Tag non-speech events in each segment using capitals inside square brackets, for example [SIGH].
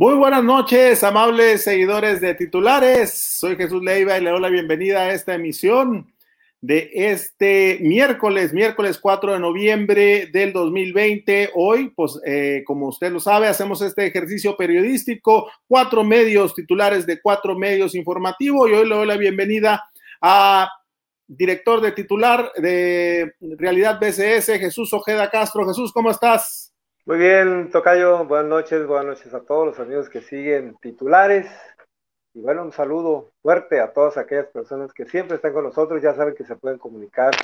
Muy buenas noches, amables seguidores de titulares. Soy Jesús Leiva y le doy la bienvenida a esta emisión de este miércoles, miércoles 4 de noviembre del 2020. Hoy, pues, eh, como usted lo sabe, hacemos este ejercicio periodístico, cuatro medios titulares de cuatro medios informativos y hoy le doy la bienvenida a director de titular de Realidad BCS, Jesús Ojeda Castro. Jesús, ¿cómo estás? Muy bien, Tocayo, buenas noches, buenas noches a todos los amigos que siguen titulares. Y bueno, un saludo fuerte a todas aquellas personas que siempre están con nosotros, ya saben que se pueden comunicar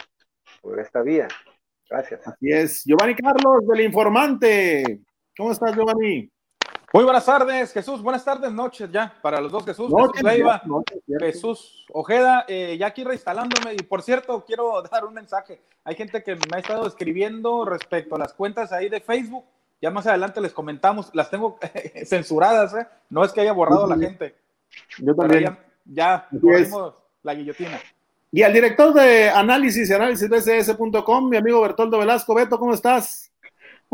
por esta vía. Gracias. Así es. Giovanni Carlos, del Informante. ¿Cómo estás, Giovanni? Muy buenas tardes, Jesús. Buenas tardes, noches ya, para los dos Jesús. Jesús Leiva, Jesús Ojeda, eh, ya aquí reinstalándome. Y por cierto, quiero [LAUGHS] dar un mensaje. Hay gente que me ha estado escribiendo respecto a las cuentas ahí de Facebook ya más adelante les comentamos, las tengo [LAUGHS] censuradas, ¿eh? No es que haya borrado a la gente. Yo también. ya, ya la guillotina. Y al director de análisis y análisis bcs.com, mi amigo Bertoldo Velasco. Beto, ¿cómo estás?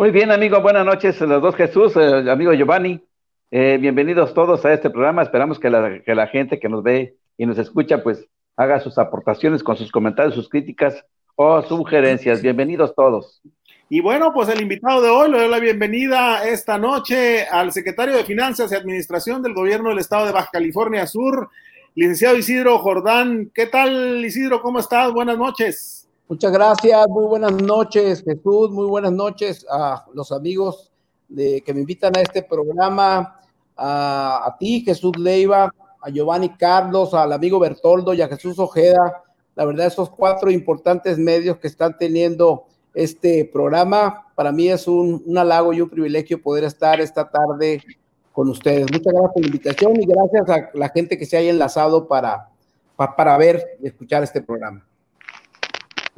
Muy bien, amigo. Buenas noches, los dos Jesús, eh, amigo Giovanni. Eh, bienvenidos todos a este programa. Esperamos que la, que la gente que nos ve y nos escucha, pues haga sus aportaciones con sus comentarios, sus críticas o sugerencias. Bienvenidos todos. Y bueno, pues el invitado de hoy le doy la bienvenida esta noche al secretario de Finanzas y Administración del Gobierno del Estado de Baja California Sur, licenciado Isidro Jordán. ¿Qué tal, Isidro? ¿Cómo estás? Buenas noches. Muchas gracias, muy buenas noches, Jesús, muy buenas noches a los amigos de, que me invitan a este programa, a, ti, Jesús Leiva, a Giovanni Carlos, al amigo Bertoldo y a Jesús Ojeda. La verdad, esos cuatro importantes medios que están teniendo este programa. Para mí es un, halago y un privilegio poder estar esta tarde con ustedes. Muchas gracias por la invitación y gracias a la gente que se haya enlazado para, para, ver y escuchar este programa.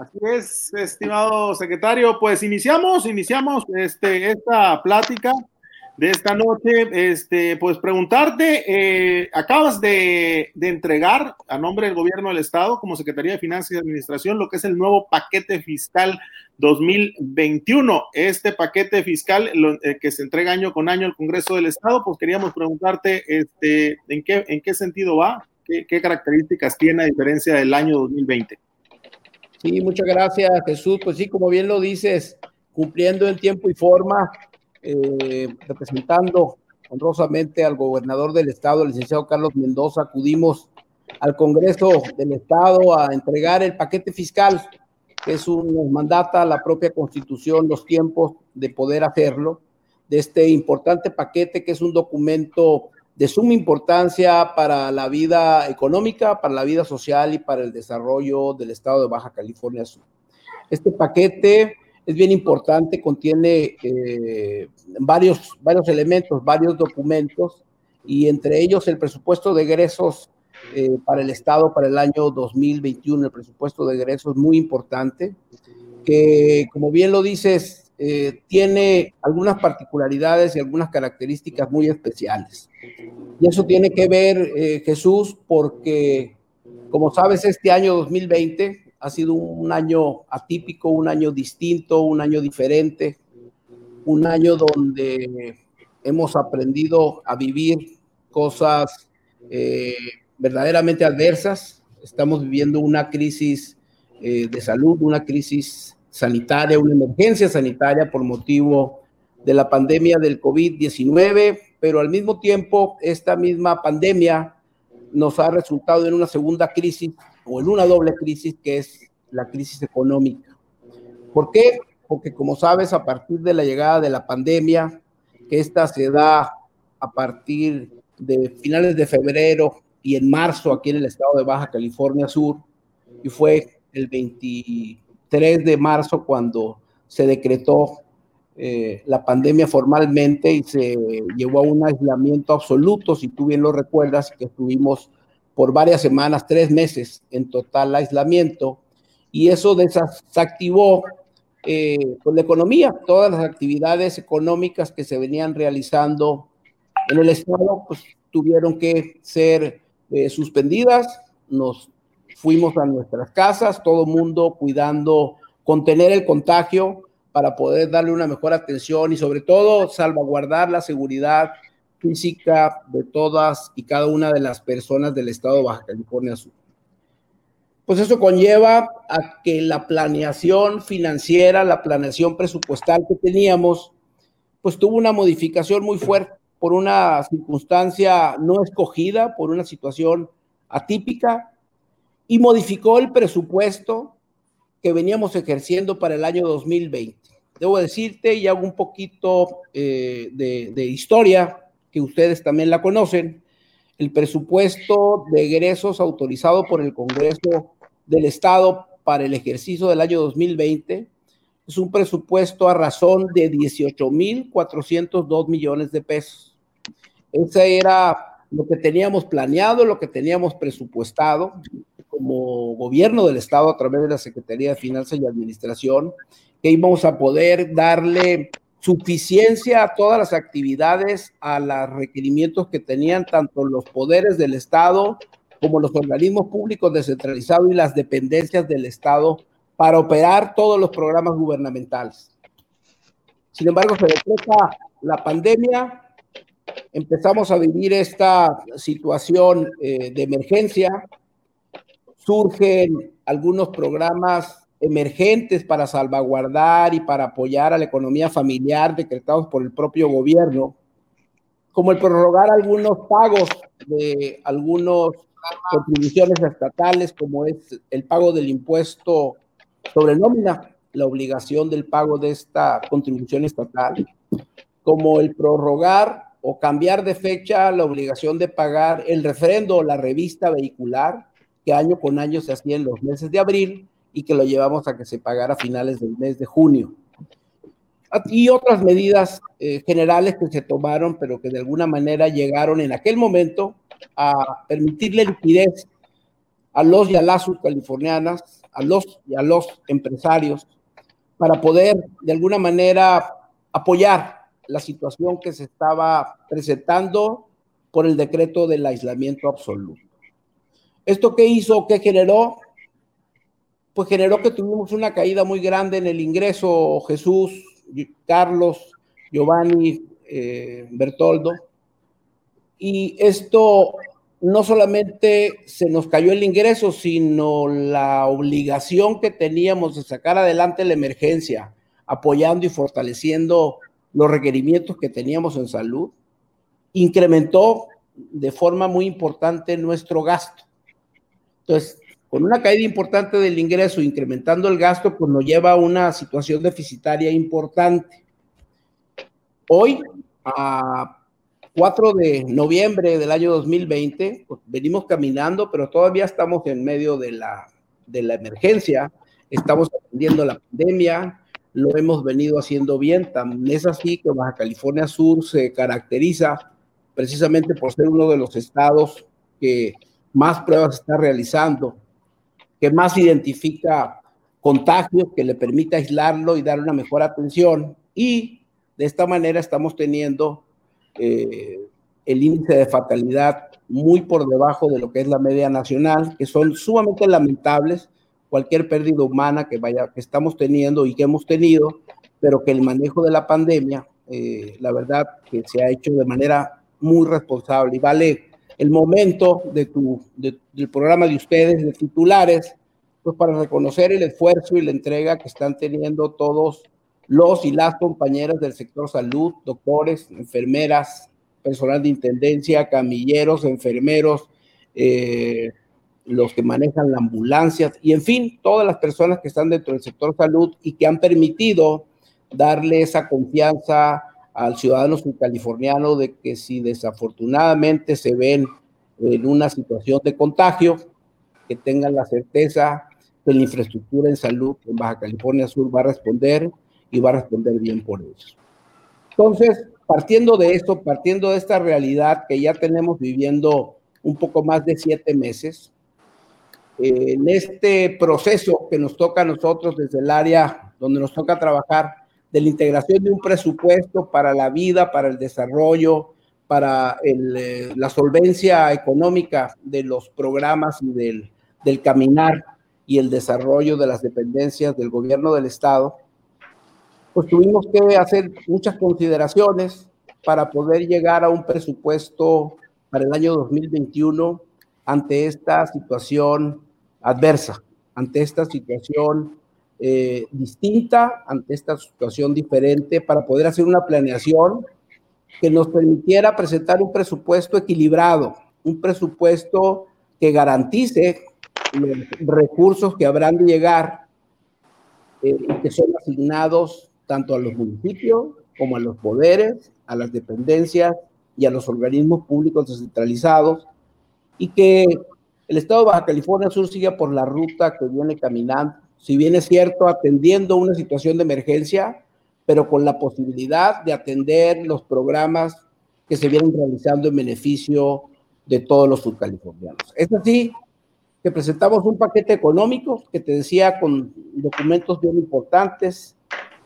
Así es, estimado secretario. Pues iniciamos, iniciamos este, esta plática de esta noche, este, pues preguntarte, eh, acabas de, entregar a nombre del gobierno del estado como Secretaría de Finanzas y Administración lo que es el nuevo paquete fiscal 2021. Este paquete fiscal eh, que se entrega año con año al Congreso del Estado, pues queríamos preguntarte este, ¿en, qué, en qué sentido va, qué, qué características tiene a diferencia del año 2020. Sí, muchas gracias Jesús. Pues sí, como bien lo dices, cumpliendo en tiempo y forma eh, representando honrosamente al gobernador del estado, el licenciado Carlos Mendoza, acudimos al Congreso del Estado a entregar el paquete fiscal, que es un, nos mandata la propia constitución los tiempos de poder hacerlo, de este importante paquete que es un documento de suma importancia para la vida económica, para la vida social y para el desarrollo del estado de Baja California Sur. Este paquete es bien importante, contiene eh, varios, varios elementos, varios documentos, y entre ellos el presupuesto de egresos eh, para el Estado para el año 2021, el presupuesto de egresos muy importante, que como bien lo dices, eh, tiene algunas particularidades y algunas características muy especiales. Y eso tiene que ver, Jesús, porque, como sabes, este año 2020 ha sido un año atípico, un año distinto, un año diferente, un año donde hemos aprendido a vivir cosas eh, verdaderamente adversas. Estamos viviendo una crisis eh, de salud, una crisis sanitaria, una emergencia sanitaria por motivo de la pandemia del COVID-19, pero al mismo tiempo esta misma pandemia nos ha resultado en una segunda crisis o en una doble crisis que es la crisis económica. ¿Por qué? Porque como sabes, a partir de la llegada de la pandemia, que esta se da a partir de finales de febrero y en marzo aquí en el estado de Baja California Sur, y fue el 23 de marzo cuando se decretó eh, la pandemia formalmente y se llevó a un aislamiento absoluto, si tú bien lo recuerdas, que estuvimos por varias semanas, tres meses en total aislamiento, y eso desactivó eh, pues, la economía, todas las actividades económicas que se venían realizando en el Estado, pues tuvieron que ser eh, suspendidas, nos fuimos a nuestras casas, todo mundo cuidando, contener el contagio para poder darle una mejor atención y sobre todo salvaguardar la seguridad física de todas y cada una de las personas del estado de Baja California Sur. Pues eso conlleva a que la planeación financiera, la planeación presupuestal que teníamos, pues tuvo una modificación muy fuerte por una circunstancia no escogida, por una situación atípica, y modificó el presupuesto que veníamos ejerciendo para el año 2020. Debo decirte, y hago un poquito eh, de, historia, que ustedes también la conocen, el presupuesto de egresos autorizado por el Congreso del Estado para el ejercicio del año 2020 es un presupuesto a razón de 18.402 millones de pesos. Ese era lo que teníamos planeado, lo que teníamos presupuestado como gobierno del Estado a través de la Secretaría de Finanzas y Administración, que íbamos a poder darle suficiencia a todas las actividades, a los requerimientos que tenían tanto los poderes del Estado como los organismos públicos descentralizados y las dependencias del Estado para operar todos los programas gubernamentales. Sin embargo, se decreta la pandemia, empezamos a vivir esta situación eh, de emergencia, surgen algunos programas emergentes para salvaguardar y para apoyar a la economía familiar decretados por el propio gobierno, como el prorrogar algunos pagos de algunas contribuciones estatales, como es el pago del impuesto sobre nómina, la obligación del pago de esta contribución estatal, como el prorrogar o cambiar de fecha la obligación de pagar el refrendo o la revista vehicular, que año con año se hacía en los meses de abril, y que lo llevamos a que se pagara a finales del mes de junio. Y otras medidas eh, generales que se tomaron, pero que de alguna manera llegaron en aquel momento a permitirle liquidez a los y a las californianas, a los y a los empresarios, para poder de alguna manera apoyar la situación que se estaba presentando por el decreto del aislamiento absoluto. ¿Esto qué hizo? ¿Qué generó? pues generó que tuvimos una caída muy grande en el ingreso Jesús, Carlos, Giovanni, eh, Bertoldo. Y esto no solamente se nos cayó el ingreso, sino la obligación que teníamos de sacar adelante la emergencia, apoyando y fortaleciendo los requerimientos que teníamos en salud, incrementó de forma muy importante nuestro gasto. Entonces, con una caída importante del ingreso, incrementando el gasto, pues nos lleva a una situación deficitaria importante. Hoy, a 4 de noviembre del año 2020, pues venimos caminando, pero todavía estamos en medio de la, de la emergencia, estamos atendiendo la pandemia, lo hemos venido haciendo bien, también es así que Baja California Sur se caracteriza precisamente por ser uno de los estados que más pruebas está realizando que más identifica contagios, que le permita aislarlo y dar una mejor atención. Y de esta manera estamos teniendo eh, el índice de fatalidad muy por debajo de lo que es la media nacional, que son sumamente lamentables cualquier pérdida humana que vaya que estamos teniendo y que hemos tenido, pero que el manejo de la pandemia, eh, la verdad que se ha hecho de manera muy responsable y vale el momento de tu, del programa de ustedes, de titulares, pues para reconocer el esfuerzo y la entrega que están teniendo todos los y las compañeras del sector salud, doctores, enfermeras, personal de intendencia, camilleros, enfermeros, eh, los que manejan la ambulancia y en fin, todas las personas que están dentro del sector salud y que han permitido darle esa confianza al ciudadano californiano de que si desafortunadamente se ven en una situación de contagio, que tengan la certeza que la infraestructura en salud en Baja California Sur va a responder y va a responder bien por ellos. Entonces, partiendo de esto, partiendo de esta realidad que ya tenemos viviendo un poco más de siete meses, en este proceso que nos toca a nosotros desde el área donde nos toca trabajar, de la integración de un presupuesto para la vida, para el desarrollo, para eh, la solvencia económica de los programas y del, del caminar y el desarrollo de las dependencias del gobierno del Estado, pues tuvimos que hacer muchas consideraciones para poder llegar a un presupuesto para el año 2021 ante esta situación adversa, ante esta situación eh, distinta, ante esta situación diferente, para poder hacer una planeación que nos permitiera presentar un presupuesto equilibrado, un presupuesto que garantice los recursos que habrán de llegar eh, y que son asignados tanto a los municipios como a los poderes, a las dependencias y a los organismos públicos descentralizados, y que el Estado de Baja California Sur siga por la ruta que viene caminando, si bien es cierto, atendiendo una situación de emergencia, pero con la posibilidad de atender los programas que se vienen realizando en beneficio de todos los subcalifornianos. Es así que presentamos un paquete económico que te decía con documentos bien importantes,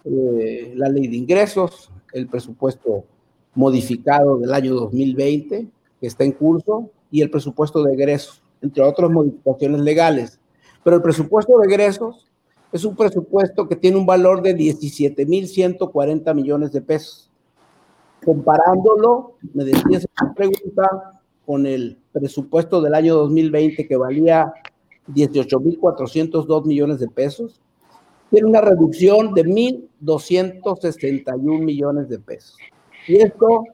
eh, la ley de ingresos, el presupuesto modificado del año 2020 que está en curso y el presupuesto de egresos, entre otras modificaciones legales. Pero el presupuesto de egresos es un presupuesto que tiene un valor de 17.140 millones de pesos. Comparándolo, me decías esa pregunta, con el presupuesto del año 2020 que valía 18.402 millones de pesos, tiene una reducción de 1.261 millones de pesos. Y esto,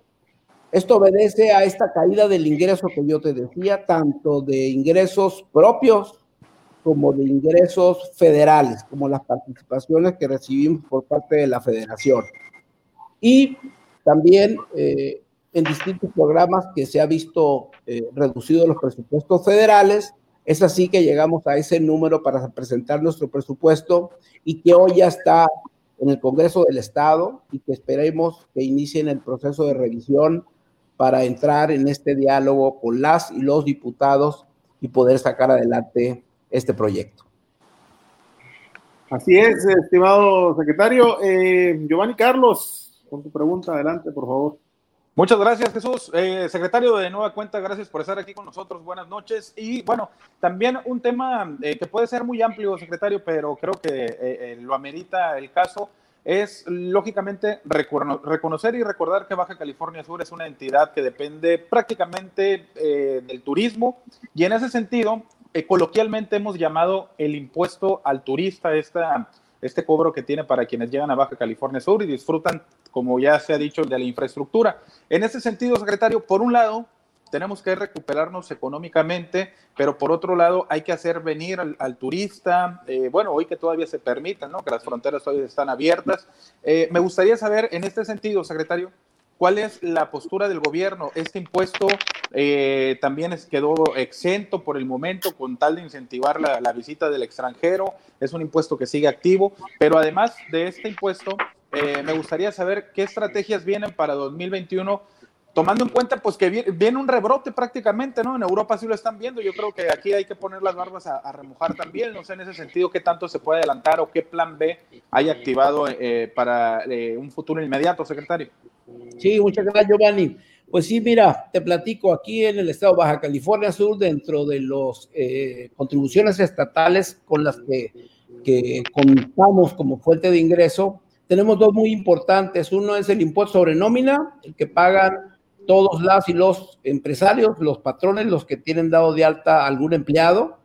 esto obedece a esta caída del ingreso que yo te decía, tanto de ingresos propios como de ingresos federales, como las participaciones que recibimos por parte de la federación. Y también eh, en distintos programas que se ha visto eh, reducido los presupuestos federales. Es así que llegamos a ese número para presentar nuestro presupuesto y que hoy ya está en el Congreso del Estado y que esperemos que inicien el proceso de revisión para entrar en este diálogo con las y los diputados y poder sacar adelante este proyecto. Así es, estimado secretario. Eh, Giovanni Carlos, con tu pregunta, adelante, por favor. Muchas gracias, Jesús. Eh, secretario de Nueva Cuenta, gracias por estar aquí con nosotros. Buenas noches. Y bueno, también un tema eh, que puede ser muy amplio, secretario, pero creo que eh, lo amerita el caso, es lógicamente reconocer y recordar que Baja California Sur es una entidad que depende prácticamente del turismo y en ese sentido, coloquialmente hemos llamado el impuesto al turista, esta este cobro que tiene para quienes llegan a Baja California Sur y disfrutan, como ya se ha dicho, de la infraestructura. En ese sentido, secretario, por un lado, tenemos que recuperarnos económicamente, pero por otro lado hay que hacer venir al, turista, eh, bueno, hoy que todavía se permita, ¿no? que las fronteras todavía están abiertas. Eh, me gustaría saber, en este sentido, secretario, ¿Cuál es la postura del gobierno? Este impuesto eh, también quedó exento por el momento con tal de incentivar la, visita del extranjero. Es un impuesto que sigue activo, pero además de este impuesto, eh, me gustaría saber qué estrategias vienen para 2021 tomando en cuenta pues que viene, un rebrote prácticamente, ¿no? En Europa sí lo están viendo, yo creo que aquí hay que poner las barbas a, remojar también, no sé en ese sentido qué tanto se puede adelantar o qué plan B hay activado eh, para un futuro inmediato, secretario. Sí, muchas gracias, Giovanni. Pues sí, mira, te platico, aquí en el estado de Baja California Sur, dentro de las eh, contribuciones estatales con las que, que contamos como fuente de ingreso, tenemos dos muy importantes. Uno es el impuesto sobre nómina, el que pagan todos las y los empresarios, los patrones, los que tienen dado de alta algún empleado,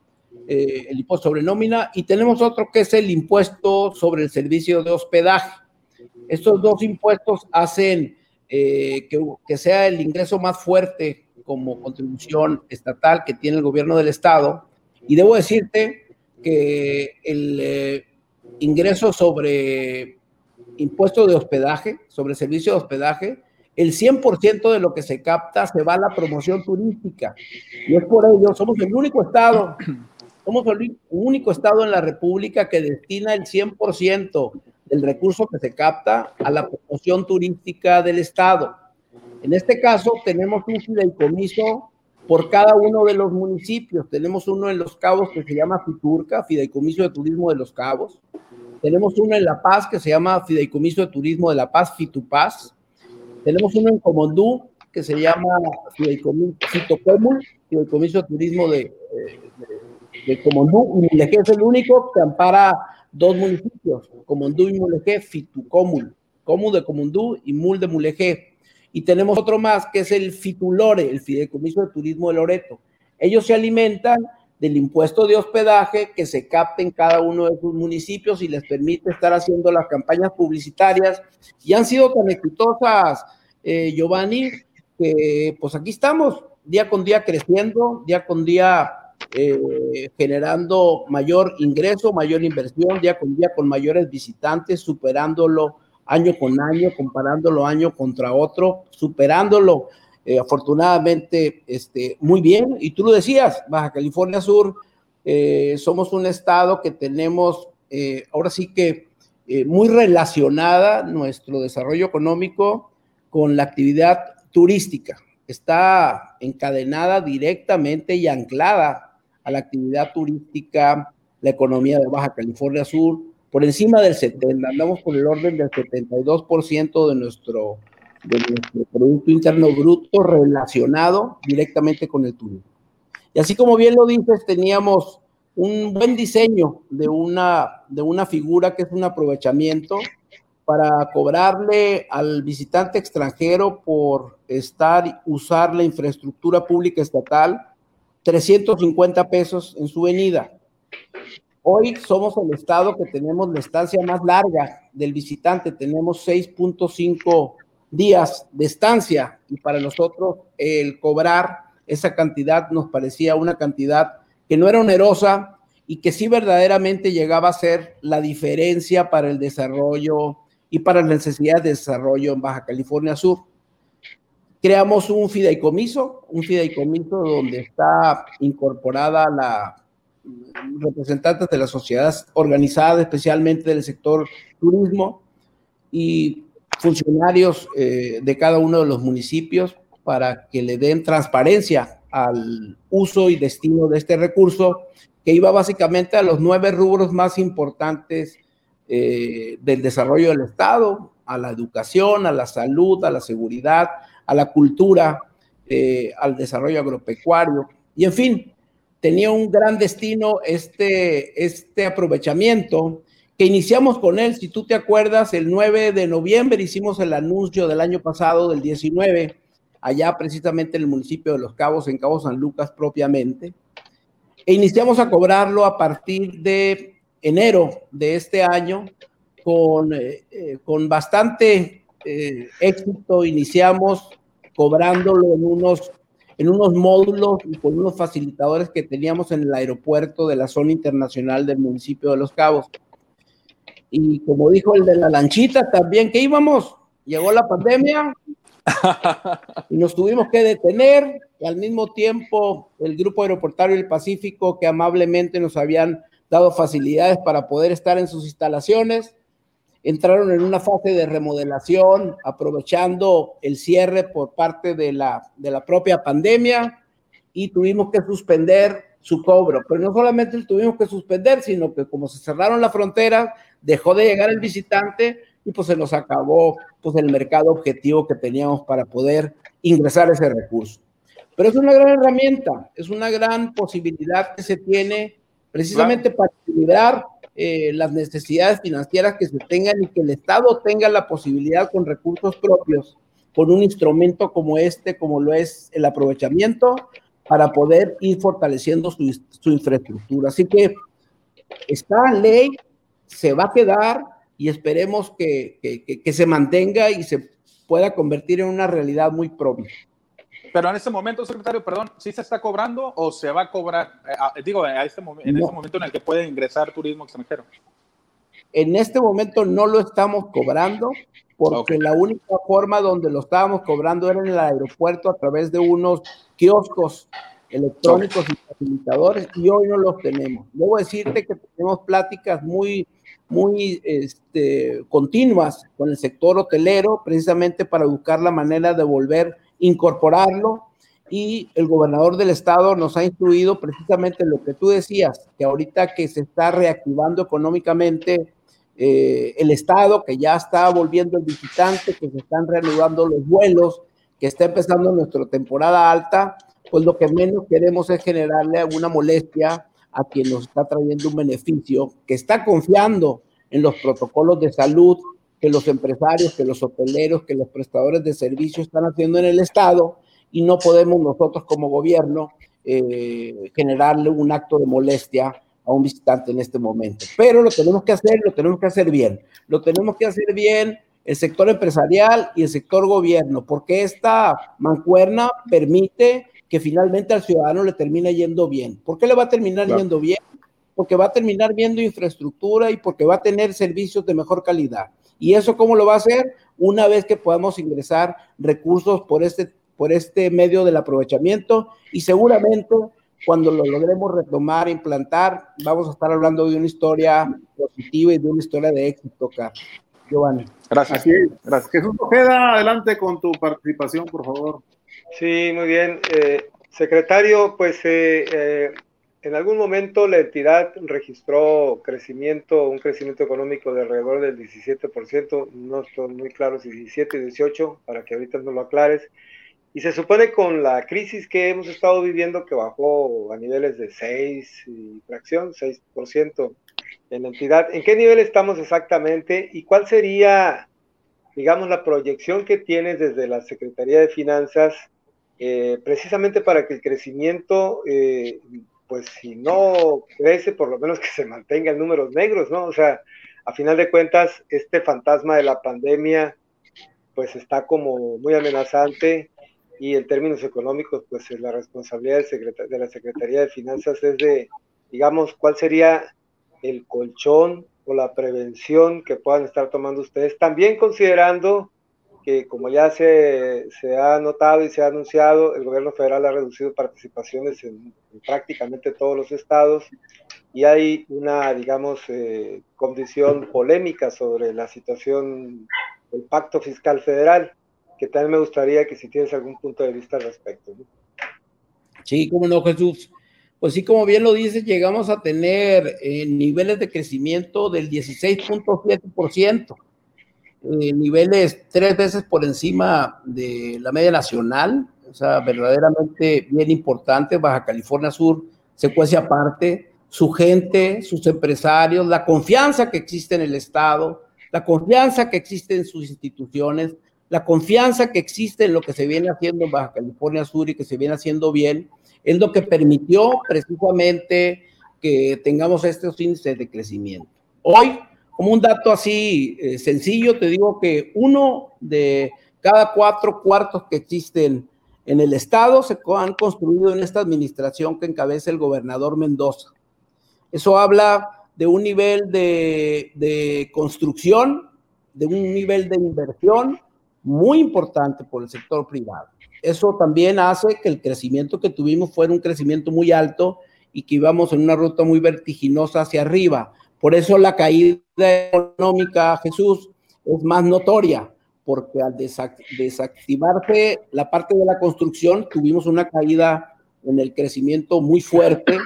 eh, el impuesto sobre nómina, y tenemos otro que es el impuesto sobre el servicio de hospedaje. Estos dos impuestos hacen eh, que, sea el ingreso más fuerte como contribución estatal que tiene el gobierno del estado. Y debo decirte que el eh, ingreso sobre impuesto de hospedaje, sobre servicio de hospedaje, el 100% de lo que se capta se va a la promoción turística. Y es por ello, somos el único estado, somos el único estado en la República que destina el 100% del recurso que se capta a la promoción turística del Estado. En este caso, tenemos un fideicomiso por cada uno de los municipios. Tenemos uno en Los Cabos que se llama Fiturca, Fideicomiso de Turismo de Los Cabos. Tenemos uno en La Paz que se llama Fideicomiso de Turismo de La Paz, Fitupaz. Tenemos uno en Comondú que se llama Fideicomiso, Fideicomiso de Turismo de, de, de Comondú. Y es el único que ampara dos municipios, Comondú y Mulegé, Fitucómul, Comu de Comondú y Mul de Mulegé. y tenemos otro más que es el Fitulore, el Fideicomiso de Turismo de Loreto. Ellos se alimentan del impuesto de hospedaje que se capta en cada uno de sus municipios y les permite estar haciendo las campañas publicitarias y han sido tan exitosas, eh, Giovanni, que pues aquí estamos, día con día creciendo, día con día eh, generando mayor ingreso, mayor inversión, día con día con mayores visitantes, superándolo año con año, comparándolo año contra otro, superándolo eh, afortunadamente este, muy bien. Y tú lo decías, Baja California Sur, eh, somos un estado que tenemos eh, ahora sí que muy relacionada nuestro desarrollo económico con la actividad turística. Está encadenada directamente y anclada a la actividad turística, la economía de Baja California Sur, por encima del 70, andamos por el orden del 72% de nuestro, de nuestro Producto Interno Bruto relacionado directamente con el turismo. Y así como bien lo dices, teníamos un buen diseño de una, de una figura que es un aprovechamiento para cobrarle al visitante extranjero por estar, usar la infraestructura pública estatal 350 pesos en su venida. Hoy somos el estado que tenemos la estancia más larga del visitante, tenemos 6.5 días de estancia y para nosotros el cobrar esa cantidad nos parecía una cantidad que no era onerosa y que sí verdaderamente llegaba a ser la diferencia para el desarrollo y para las necesidades de desarrollo en Baja California Sur. Creamos un fideicomiso, un fideicomiso donde está incorporada la representantes de la sociedad organizada, especialmente del sector turismo, y funcionarios eh, de cada uno de los municipios para que le den transparencia al uso y destino de este recurso, que iba básicamente a los nueve rubros más importantes eh, del desarrollo del Estado, a la educación, a la salud, a la seguridad, a la cultura, eh, al desarrollo agropecuario, y en fin, tenía un gran destino este, este aprovechamiento que iniciamos con él, si tú te acuerdas, el 9 de noviembre hicimos el anuncio del año pasado, del 19, allá precisamente en el municipio de Los Cabos, en Cabo San Lucas propiamente, e iniciamos a cobrarlo a partir de enero de este año con, eh, eh, con bastante éxito. Iniciamos cobrándolo en unos en unos módulos y con unos facilitadores que teníamos en el aeropuerto de la zona internacional del municipio de Los Cabos. Y como dijo el de la lanchita también, que íbamos, llegó la pandemia [LAUGHS] y nos tuvimos que detener. Y al mismo tiempo, el Grupo Aeroportario del Pacífico, que amablemente nos habían dado facilidades para poder estar en sus instalaciones, entraron en una fase de remodelación, aprovechando el cierre por parte de la, de la propia pandemia y tuvimos que suspender su cobro. Pero no solamente tuvimos que suspender, sino que como se cerraron las fronteras, dejó de llegar el visitante y pues se nos acabó pues el mercado objetivo que teníamos para poder ingresar ese recurso. Pero es una gran herramienta, es una gran posibilidad que se tiene precisamente para equilibrar eh, las necesidades financieras que se tengan y que el Estado tenga la posibilidad con recursos propios, con un instrumento como este, como lo es el aprovechamiento, para poder ir fortaleciendo su, su infraestructura. Así que esta ley se va a quedar y esperemos que, que, que se mantenga y se pueda convertir en una realidad muy propia. Pero en este momento, secretario, perdón, ¿sí se está cobrando o se va a cobrar? Eh, digo, a este, en este momento en el que puede ingresar turismo extranjero. En este momento no lo estamos cobrando porque la única forma donde lo estábamos cobrando era en el aeropuerto a través de unos kioscos electrónicos y facilitadores y hoy no los tenemos. Debo decirte que tenemos pláticas muy, muy este, continuas con el sector hotelero precisamente para buscar la manera de volver incorporarlo. Y el gobernador del estado nos ha instruido precisamente lo que tú decías, que ahorita que se está reactivando económicamente eh, el estado, que ya está volviendo el visitante, que se están reanudando los vuelos, que está empezando nuestra temporada alta, pues lo que menos queremos es generarle alguna molestia a quien nos está trayendo un beneficio, que está confiando en los protocolos de salud que los empresarios, que los hoteleros, que los prestadores de servicios están haciendo en el Estado y no podemos nosotros como gobierno eh, generarle un acto de molestia a un visitante en este momento. Pero lo tenemos que hacer, lo tenemos que hacer bien. Lo tenemos que hacer bien el sector empresarial y el sector gobierno, porque esta mancuerna permite que finalmente al ciudadano le termine yendo bien. ¿Por qué le va a terminar yendo bien? Porque va a terminar viendo infraestructura y porque va a tener servicios de mejor calidad. ¿Y eso cómo lo va a hacer? Una vez que podamos ingresar recursos por este, por este medio del aprovechamiento y seguramente cuando lo logremos retomar, implantar, vamos a estar hablando de una historia positiva y de una historia de éxito, Carlos. Giovanni. Gracias. gracias. Jesús Ojeda, adelante con tu participación, por favor. Sí, muy bien. Eh, secretario, pues eh, eh, en algún momento la entidad registró crecimiento, un crecimiento económico de alrededor del 17%, no estoy muy claro si 17 o 18, para que ahorita no lo aclares. Y se supone con la crisis que hemos estado viviendo que bajó a niveles de 6 y fracción, 6% en la entidad. ¿En qué nivel estamos exactamente y cuál sería, digamos, la proyección que tienes desde la Secretaría de Finanzas eh, precisamente para que el crecimiento, eh, pues si no crece, por lo menos que se mantenga en números negros, ¿no? O sea, a final de cuentas, este fantasma de la pandemia, pues está como muy amenazante y en términos económicos, pues la responsabilidad de la Secretaría de Finanzas es de, digamos, cuál sería el colchón o la prevención que puedan estar tomando ustedes, también considerando que como ya se, se, ha notado y se ha anunciado, el gobierno federal ha reducido participaciones en, prácticamente todos los estados y hay una, digamos, eh, condición polémica sobre la situación del pacto fiscal federal, que también me gustaría que si tienes algún punto de vista al respecto. Sí, cómo no, Jesús. Pues sí, como bien lo dices, llegamos a tener eh, niveles de crecimiento del 16.7% eh, niveles tres veces por encima de la media nacional, o sea, verdaderamente bien importante. Baja California Sur se cuece aparte, su gente, sus empresarios, la confianza que existe en el Estado, la confianza que existe en sus instituciones, la confianza que existe en lo que se viene haciendo en Baja California Sur y que se viene haciendo bien, es lo que permitió precisamente que tengamos estos índices de crecimiento. Hoy como un dato así eh, sencillo, te digo que uno de cada cuatro cuartos que existen en el estado se han construido en esta administración que encabeza el gobernador Mendoza. Eso habla de un nivel de, de construcción, de un nivel de inversión muy importante por el sector privado. Eso también hace que el crecimiento que tuvimos fuera un crecimiento muy alto y que íbamos en una ruta muy vertiginosa hacia arriba. Por eso la caída económica, Jesús, es más notoria, porque al desactivarse la parte de la construcción, tuvimos una caída en el crecimiento muy fuerte.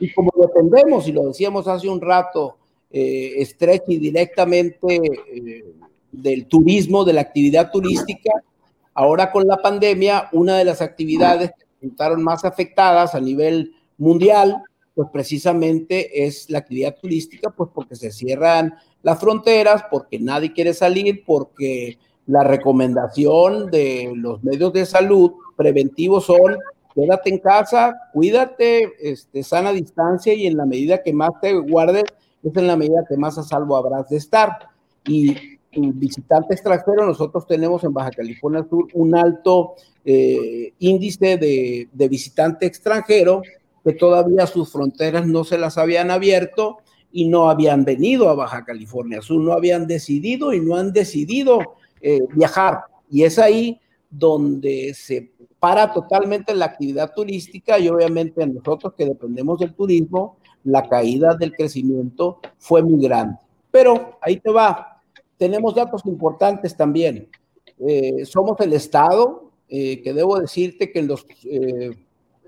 Y como dependemos, y lo decíamos hace un rato, eh, estrecho y directamente eh, del turismo, de la actividad turística, ahora con la pandemia, una de las actividades que resultaron más afectadas a nivel mundial pues precisamente es la actividad turística, pues porque se cierran las fronteras, porque nadie quiere salir, porque la recomendación de los medios de salud preventivos son quédate en casa, cuídate, este, sana distancia y en la medida que más te guardes, es en la medida que más a salvo habrás de estar. Y, visitante extranjero, nosotros tenemos en Baja California Sur un alto eh, índice de, de visitante extranjero que todavía sus fronteras no se las habían abierto y no habían venido a Baja California Sur, no habían decidido y no han decidido eh, viajar. Y es ahí donde se para totalmente la actividad turística y obviamente nosotros que dependemos del turismo, la caída del crecimiento fue muy grande. Pero ahí te va, tenemos datos importantes también. Eh, somos el Estado, eh, que debo decirte que en los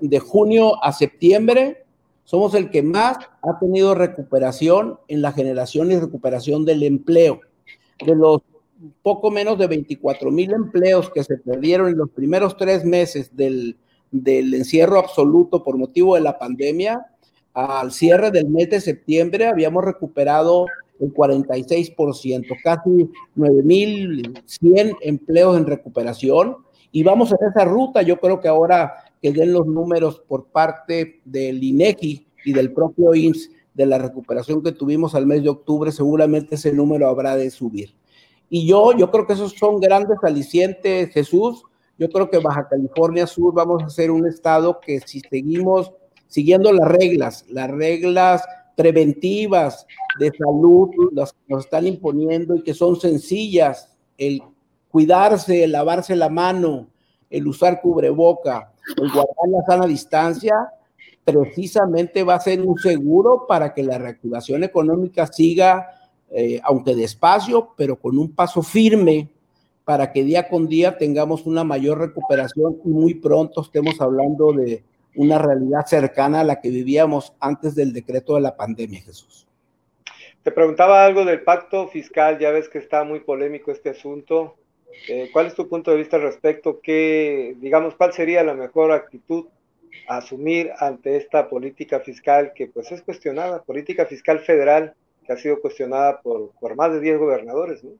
de junio a septiembre, somos el que más ha tenido recuperación en la generación y recuperación del empleo. De los poco menos de 24 mil empleos que se perdieron en los primeros tres meses del, del encierro absoluto por motivo de la pandemia, al cierre del mes de septiembre habíamos recuperado el 46%, casi 9.100 empleos en recuperación. Y vamos en esa ruta. Yo creo que ahora que den los números por parte del INEGI y del propio INS de la recuperación que tuvimos al mes de octubre, seguramente ese número habrá de subir. Y yo, yo creo que esos son grandes alicientes, Jesús. Yo creo que Baja California Sur vamos a ser un estado que si seguimos siguiendo las reglas, las reglas preventivas de salud, las que nos están imponiendo y que son sencillas, el cuidarse, el lavarse la mano, el usar cubreboca, el guardar la sana distancia, precisamente va a ser un seguro para que la reactivación económica siga, eh, aunque despacio, pero con un paso firme para que día con día tengamos una mayor recuperación y muy pronto estemos hablando de una realidad cercana a la que vivíamos antes del decreto de la pandemia, Jesús. Te preguntaba algo del pacto fiscal, ya ves que está muy polémico este asunto. Eh, ¿Cuál es tu punto de vista al respecto? ¿Qué, digamos, cuál sería la mejor actitud a asumir ante esta política fiscal que pues es cuestionada, política fiscal federal que ha sido cuestionada por, por más de 10 gobernadores, ¿no?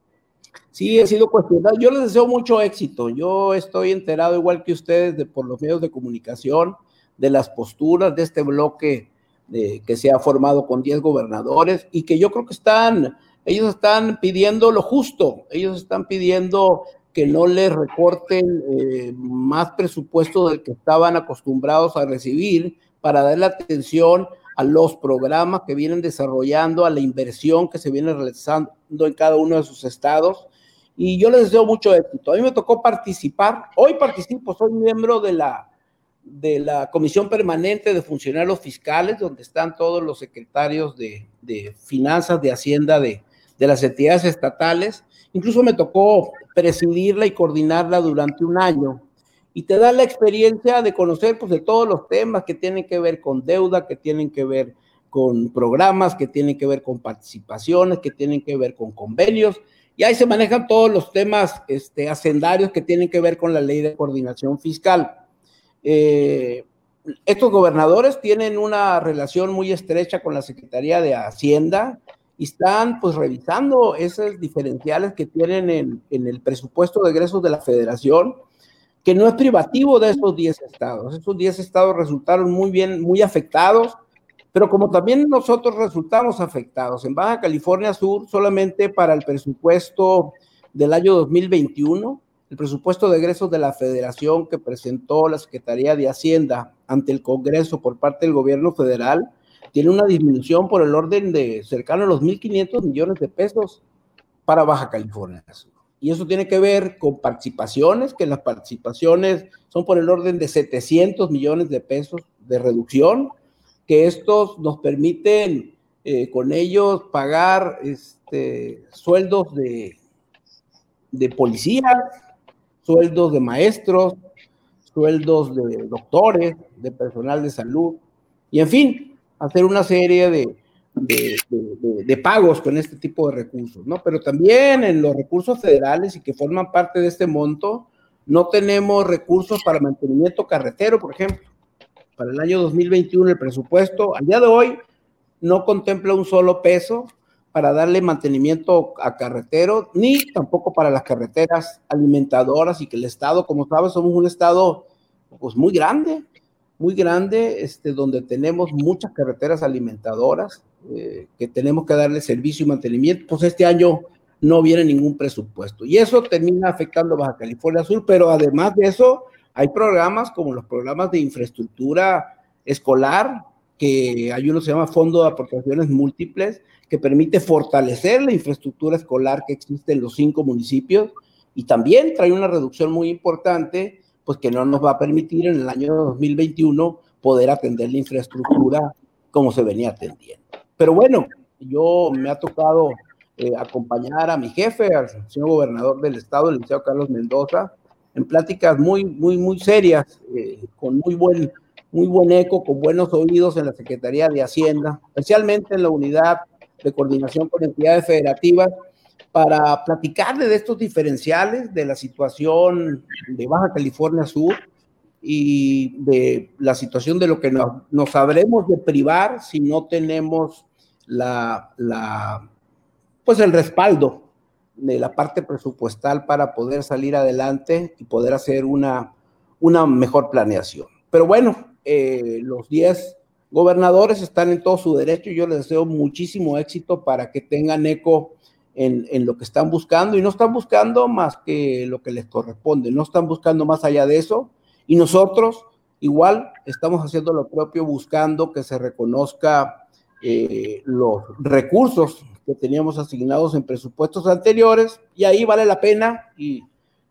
Sí, he sido cuestionado. Yo les deseo mucho éxito. Yo estoy enterado, igual que ustedes, de, por los medios de comunicación, de las posturas de este bloque de, que se ha formado con 10 gobernadores y que yo creo que están, ellos están pidiendo lo justo. Ellos están pidiendo que no les recorten eh, más presupuesto del que estaban acostumbrados a recibir para darle atención a los programas que vienen desarrollando, a la inversión que se viene realizando en cada uno de sus estados. Y yo les deseo mucho éxito. A mí me tocó participar, hoy participo, soy miembro de la, de la Comisión Permanente de Funcionarios Fiscales, donde están todos los secretarios de, de finanzas, de Hacienda, de, de las entidades estatales. Incluso me tocó presidirla y coordinarla durante un año. Y te da la experiencia de conocer pues, de todos los temas que tienen que ver con deuda, que tienen que ver con programas, que tienen que ver con participaciones, que tienen que ver con convenios. Y ahí se manejan todos los temas este, hacendarios que tienen que ver con la ley de coordinación fiscal. Eh, estos gobernadores tienen una relación muy estrecha con la Secretaría de Hacienda, y están pues revisando esos diferenciales que tienen en, en, el presupuesto de egresos de la federación, que no es privativo de esos 10 estados. Esos 10 estados resultaron muy bien, muy afectados, pero como también nosotros resultamos afectados. En Baja California Sur, solamente para el presupuesto del año 2021, el presupuesto de egresos de la federación que presentó la Secretaría de Hacienda ante el Congreso por parte del gobierno federal, tiene una disminución por el orden de cercano a los 1.500 millones de pesos para Baja California Y eso tiene que ver con participaciones, que las participaciones son por el orden de 700 millones de pesos de reducción, que estos nos permiten eh, con ellos pagar este, sueldos de, de policías, sueldos de maestros, sueldos de doctores, de personal de salud, y en fin, hacer una serie de, de, pagos con este tipo de recursos, ¿no? Pero también en los recursos federales y que forman parte de este monto, no tenemos recursos para mantenimiento carretero, por ejemplo. Para el año 2021 el presupuesto, al día de hoy, no contempla un solo peso para darle mantenimiento a carretero, ni tampoco para las carreteras alimentadoras y que el Estado, como sabes, somos un Estado pues muy grande, muy grande, este, donde tenemos muchas carreteras alimentadoras eh, que tenemos que darle servicio y mantenimiento. Pues este año no viene ningún presupuesto y eso termina afectando Baja California Sur, pero además de eso hay programas como los programas de infraestructura escolar, que hay uno que se llama Fondo de Aportaciones Múltiples, que permite fortalecer la infraestructura escolar que existe en los cinco municipios y también trae una reducción muy importante pues que no nos va a permitir en el año 2021 poder atender la infraestructura como se venía atendiendo. Pero bueno, yo me ha tocado eh, acompañar a mi jefe, al señor gobernador del estado, el licenciado Carlos Mendoza, en pláticas muy, muy, muy serias, eh, con muy buen, muy buen eco, con buenos oídos en la Secretaría de Hacienda, especialmente en la unidad de coordinación con entidades federativas, para platicarle de estos diferenciales, de la situación de Baja California Sur y de la situación de lo que nos, nos sabremos de privar si no tenemos la, la, pues el respaldo de la parte presupuestal para poder salir adelante y poder hacer una, una mejor planeación. Pero bueno, eh, los 10 gobernadores están en todo su derecho y yo les deseo muchísimo éxito para que tengan eco en, en, lo que están buscando y no están buscando más que lo que les corresponde, no están buscando más allá de eso. Y nosotros igual estamos haciendo lo propio buscando que se reconozca eh, los recursos que teníamos asignados en presupuestos anteriores y ahí vale la pena y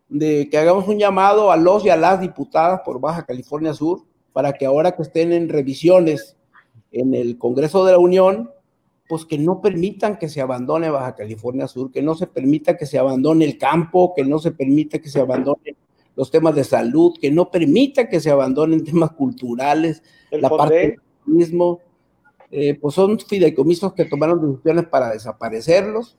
de que hagamos un llamado a los y a las diputadas por Baja California Sur para que ahora que estén en revisiones en el Congreso de la Unión, pues que no permitan que se abandone Baja California Sur, que no se permita que se abandone el campo, que no se permita que se abandonen los temas de salud, que no permita que se abandonen [LAUGHS] temas culturales, la parte del turismo, eh, pues son fideicomisos que tomaron decisiones para desaparecerlos,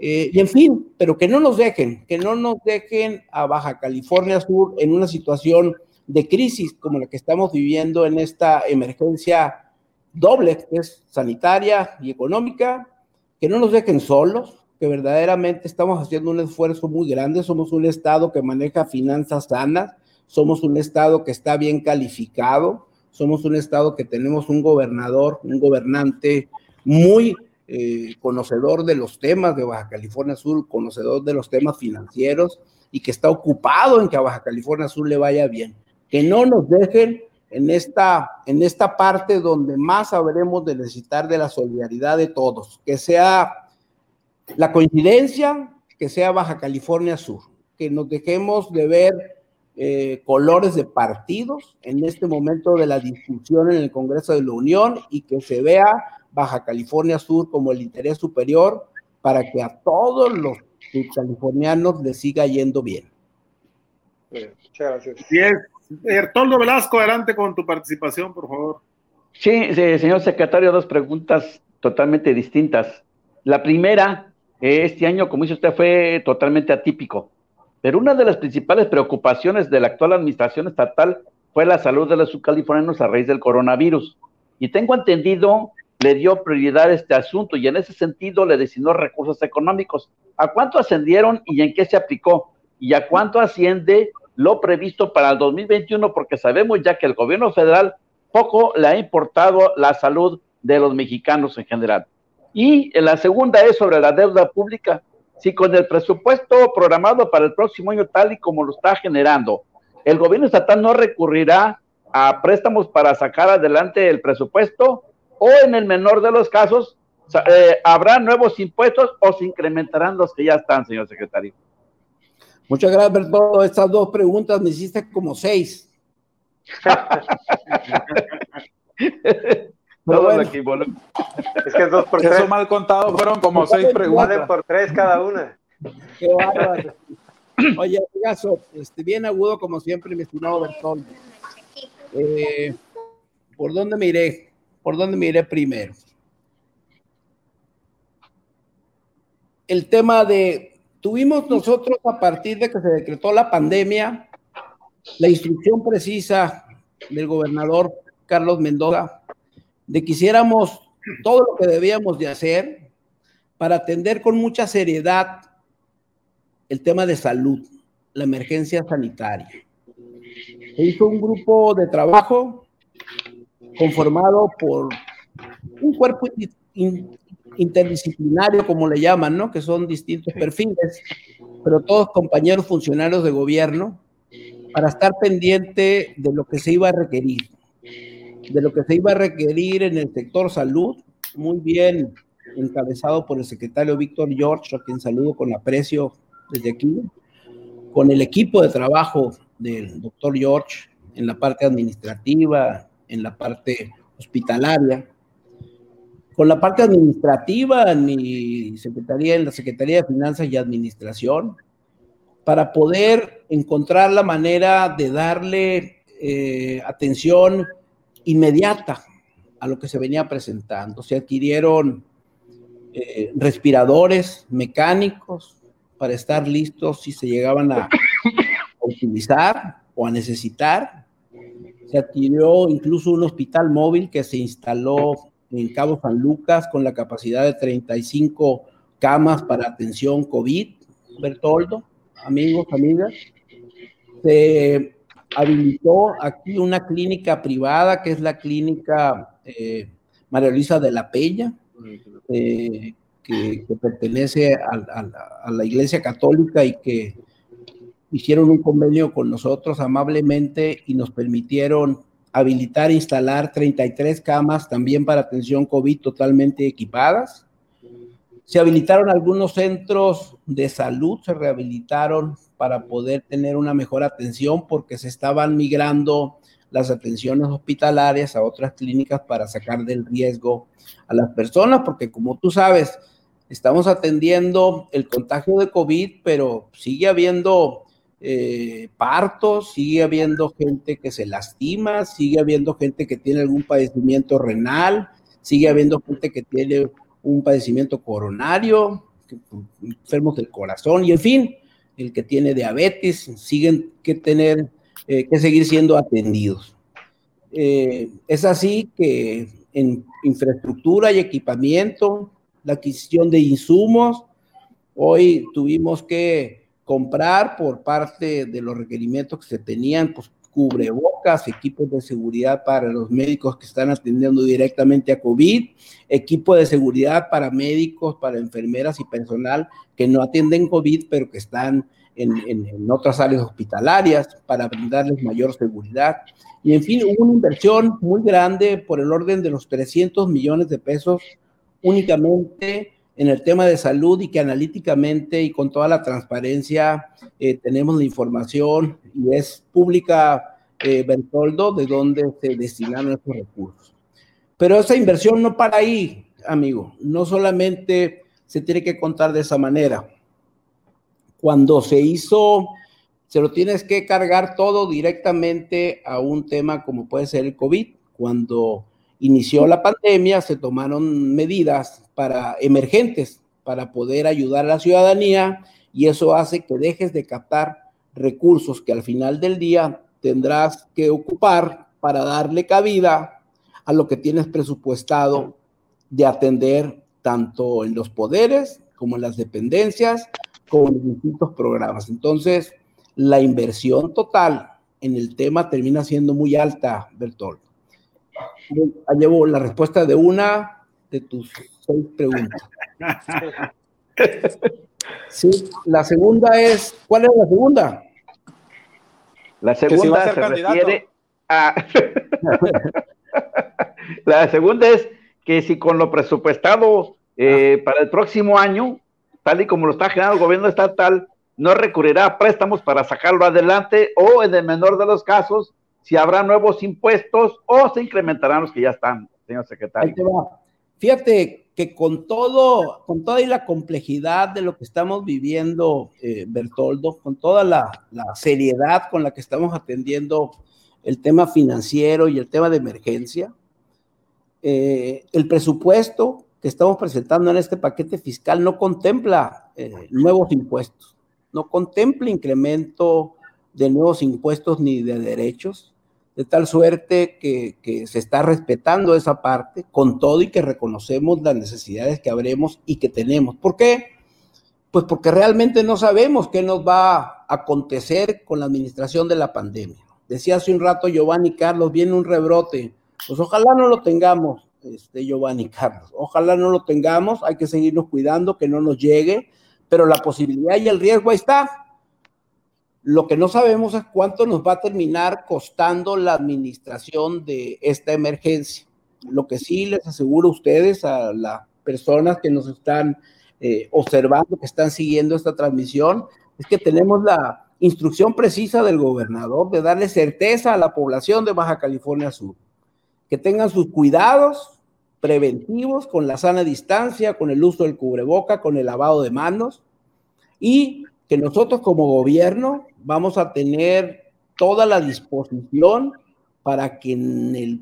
eh, y en fin, pero que no nos dejen, que no nos dejen a Baja California Sur en una situación de crisis como la que estamos viviendo en esta emergencia doble, que es sanitaria y económica, que no nos dejen solos, que verdaderamente estamos haciendo un esfuerzo muy grande, somos un Estado que maneja finanzas sanas, somos un Estado que está bien calificado, somos un Estado que tenemos un gobernador, un gobernante muy eh, conocedor de los temas de Baja California Sur, conocedor de los temas financieros y que está ocupado en que a Baja California Sur le vaya bien. Que no nos dejen en esta, en esta parte donde más habremos de necesitar de la solidaridad de todos, que sea la coincidencia, que sea Baja California Sur, que nos dejemos de ver eh, colores de partidos en este momento de la discusión en el Congreso de la Unión y que se vea Baja California Sur como el interés superior para que a todos los californianos les siga yendo bien. muchas gracias. Bien, Bertoldo Velasco, adelante con tu participación, por favor. Sí, señor secretario, dos preguntas totalmente distintas. La primera, este año, como dice usted, fue totalmente atípico. Pero una de las principales preocupaciones de la actual administración estatal fue la salud de los subcalifornianos a raíz del coronavirus. Y tengo entendido, le dio prioridad a este asunto y en ese sentido le destinó recursos económicos. ¿A cuánto ascendieron y en qué se aplicó? ¿Y a cuánto asciende lo previsto para el 2021? Porque sabemos ya que el gobierno federal poco le ha importado la salud de los mexicanos en general. Y la segunda es sobre la deuda pública si con el presupuesto programado para el próximo año tal y como lo está generando, el gobierno estatal no recurrirá a préstamos para sacar adelante el presupuesto o en el menor de los casos eh, habrá nuevos impuestos o se incrementarán los que ya están, señor secretario. Muchas gracias, Bertolo. Estas dos preguntas me hiciste como seis. [LAUGHS] Es que dos por tres. Eso mal contado fueron como seis preguntas. por tres cada una. Qué bárbaro. Oye, caso, este, bien agudo como siempre, mi estimado Bertón. Eh, ¿Por dónde miré? ¿Por dónde miré primero? El tema de, tuvimos nosotros a partir de que se decretó la pandemia, la instrucción precisa del gobernador Carlos Mendoza de que hiciéramos todo lo que debíamos de hacer para atender con mucha seriedad el tema de salud, la emergencia sanitaria. Se hizo un grupo de trabajo conformado por un cuerpo interdisciplinario, como le llaman, ¿no? Que son distintos perfiles, pero todos compañeros funcionarios de gobierno, para estar pendiente de lo que se iba a requerir de lo que se iba a requerir en el sector salud, muy bien encabezado por el secretario Víctor George, a quien saludo con aprecio desde aquí, con el equipo de trabajo del doctor George en la parte administrativa, en la parte hospitalaria, con la parte administrativa en mi secretaría, en la Secretaría de Finanzas y Administración, para poder encontrar la manera de darle eh, atención inmediata a lo que se venía presentando. Se adquirieron eh, respiradores mecánicos para estar listos si se llegaban a, utilizar o a necesitar. Se adquirió incluso un hospital móvil que se instaló en Cabo San Lucas con la capacidad de 35 camas para atención COVID, Bertoldo, amigos, amigas. Se habilitó aquí una clínica privada que es la clínica eh, María Luisa de la Peña, eh, que, pertenece a, la Iglesia Católica y que hicieron un convenio con nosotros amablemente y nos permitieron habilitar e instalar 33 camas también para atención COVID totalmente equipadas. Se habilitaron algunos centros de salud, se rehabilitaron para poder tener una mejor atención porque se estaban migrando las atenciones hospitalarias a otras clínicas para sacar del riesgo a las personas, porque como tú sabes, estamos atendiendo el contagio de COVID, pero sigue habiendo eh, partos, sigue habiendo gente que se lastima, sigue habiendo gente que tiene algún padecimiento renal, sigue habiendo gente que tiene un padecimiento coronario, enfermos del corazón y en fin, el que tiene diabetes, siguen que tener eh, que seguir siendo atendidos. Eh, es así que en infraestructura y equipamiento, la adquisición de insumos, hoy tuvimos que comprar por parte de los requerimientos que se tenían, pues cubrebocas, equipos de seguridad para los médicos que están atendiendo directamente a COVID, equipo de seguridad para médicos, para enfermeras y personal que no atienden COVID, pero que están en, otras áreas hospitalarias para brindarles mayor seguridad. Y en fin, hubo una inversión muy grande por el orden de los 300 millones de pesos únicamente en el tema de salud y que analíticamente y con toda la transparencia eh, tenemos la información y es pública, eh, Bertoldo, de dónde se destinaron esos recursos. Pero esa inversión no para ahí, amigo, no solamente se tiene que contar de esa manera cuando se hizo, se lo tienes que cargar todo directamente a un tema como puede ser el COVID. Cuando inició la pandemia, se tomaron medidas para emergentes para poder ayudar a la ciudadanía y eso hace que dejes de captar recursos que al final del día tendrás que ocupar para darle cabida a lo que tienes presupuestado de atender tanto en los poderes como en las dependencias con distintos programas. Entonces, la inversión total en el tema termina siendo muy alta, Bertol. Llevo la respuesta de una de tus seis preguntas. [LAUGHS] Sí, la segunda es, ¿cuál es la segunda? La segunda se refiere a... [LAUGHS] la segunda es que si con lo presupuestado eh, para el próximo año tal y como lo está generando el gobierno estatal, no recurrirá a préstamos para sacarlo adelante o en el menor de los casos, si habrá nuevos impuestos o se incrementarán los que ya están, señor secretario. Fíjate que con todo, con toda la complejidad de lo que estamos viviendo, eh, Bertoldo, con toda la, seriedad con la que estamos atendiendo el tema financiero y el tema de emergencia, eh, el presupuesto que estamos presentando en este paquete fiscal no contempla eh, nuevos impuestos, no contempla incremento de nuevos impuestos ni de derechos, de tal suerte que, que, se está respetando esa parte con todo y que reconocemos las necesidades que habremos y que tenemos. ¿Por qué? Pues porque realmente no sabemos qué nos va a acontecer con la administración de la pandemia. Decía hace un rato Giovanni Carlos, viene un rebrote, pues ojalá no lo tengamos, este, Giovanni Carlos. Ojalá no lo tengamos, hay que seguirnos cuidando, que no nos llegue, pero la posibilidad y el riesgo ahí está. Lo que no sabemos es cuánto nos va a terminar costando la administración de esta emergencia. Lo que sí les aseguro a ustedes, a las personas que nos están eh, observando, que están siguiendo esta transmisión, es que tenemos la instrucción precisa del gobernador de darle certeza a la población de Baja California Sur, que tengan sus cuidados, preventivos con la sana distancia, con el uso del cubreboca, con el lavado de manos y que nosotros como gobierno vamos a tener toda la disposición para que en el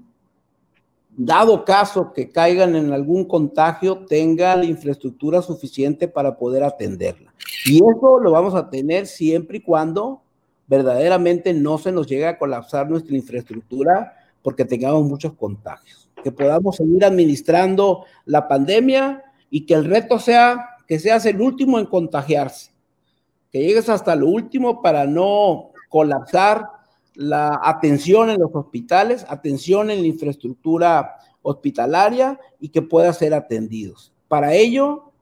dado caso que caigan en algún contagio, tenga la infraestructura suficiente para poder atenderla. Y eso lo vamos a tener siempre y cuando verdaderamente no se nos llegue a colapsar nuestra infraestructura porque tengamos muchos contagios que podamos seguir administrando la pandemia y que el reto sea que seas el último en contagiarse, que llegues hasta lo último para no colapsar la atención en los hospitales, atención en la infraestructura hospitalaria y que puedan ser atendidos. Para ello,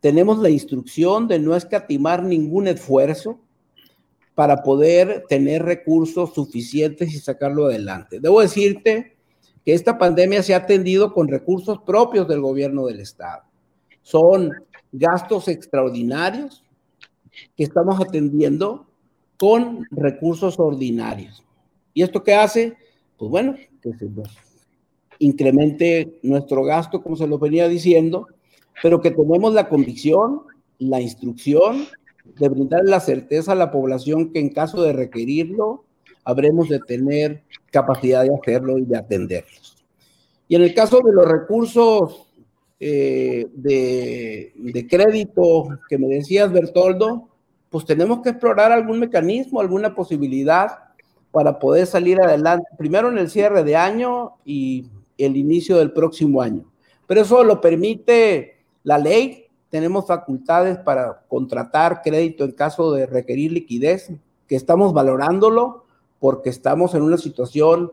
tenemos la instrucción de no escatimar ningún esfuerzo para poder tener recursos suficientes y sacarlo adelante. Debo decirte que esta pandemia se ha atendido con recursos propios del gobierno del Estado. Son gastos extraordinarios que estamos atendiendo con recursos ordinarios. ¿Y esto qué hace? Pues bueno, que se incremente nuestro gasto, como se lo venía diciendo, pero que tenemos la convicción, la instrucción de brindar la certeza a la población que en caso de requerirlo, habremos de tener capacidad de hacerlo y de atenderlos. Y en el caso de los recursos eh, de, de, crédito que me decías, Bertoldo, pues tenemos que explorar algún mecanismo, alguna posibilidad para poder salir adelante, primero en el cierre de año y el inicio del próximo año. Pero eso lo permite la ley, tenemos facultades para contratar crédito en caso de requerir liquidez, que estamos valorándolo porque estamos en una situación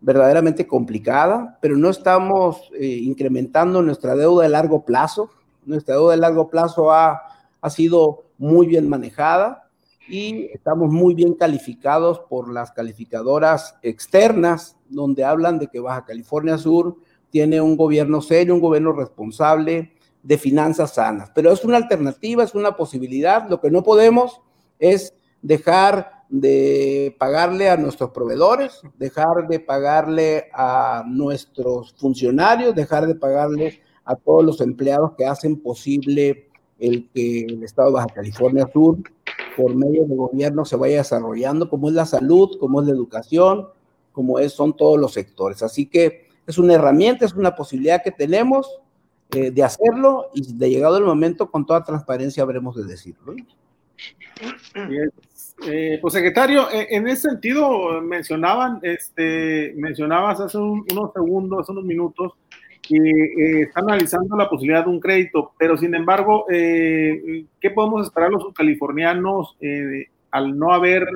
verdaderamente complicada, pero no estamos eh, incrementando nuestra deuda de largo plazo. Nuestra deuda de largo plazo ha, ha sido muy bien manejada y estamos muy bien calificados por las calificadoras externas, donde hablan de que Baja California Sur tiene un gobierno serio, un gobierno responsable, de finanzas sanas. Pero es una alternativa, es una posibilidad. Lo que no podemos es dejar de pagarle a nuestros proveedores, dejar de pagarle a nuestros funcionarios, dejar de pagarle a todos los empleados que hacen posible el que el Estado de Baja California Sur, por medio del gobierno, se vaya desarrollando, como es la salud, como es la educación, como es, son todos los sectores. Así que es una herramienta, es una posibilidad que tenemos eh, de hacerlo y de llegado el momento, con toda transparencia habremos de decirlo. Eh, pues secretario, eh, en ese sentido mencionaban, este, mencionabas hace unos segundos, hace unos minutos, que están analizando la posibilidad de un crédito, pero sin embargo, ¿qué podemos esperar los californianos al no haber,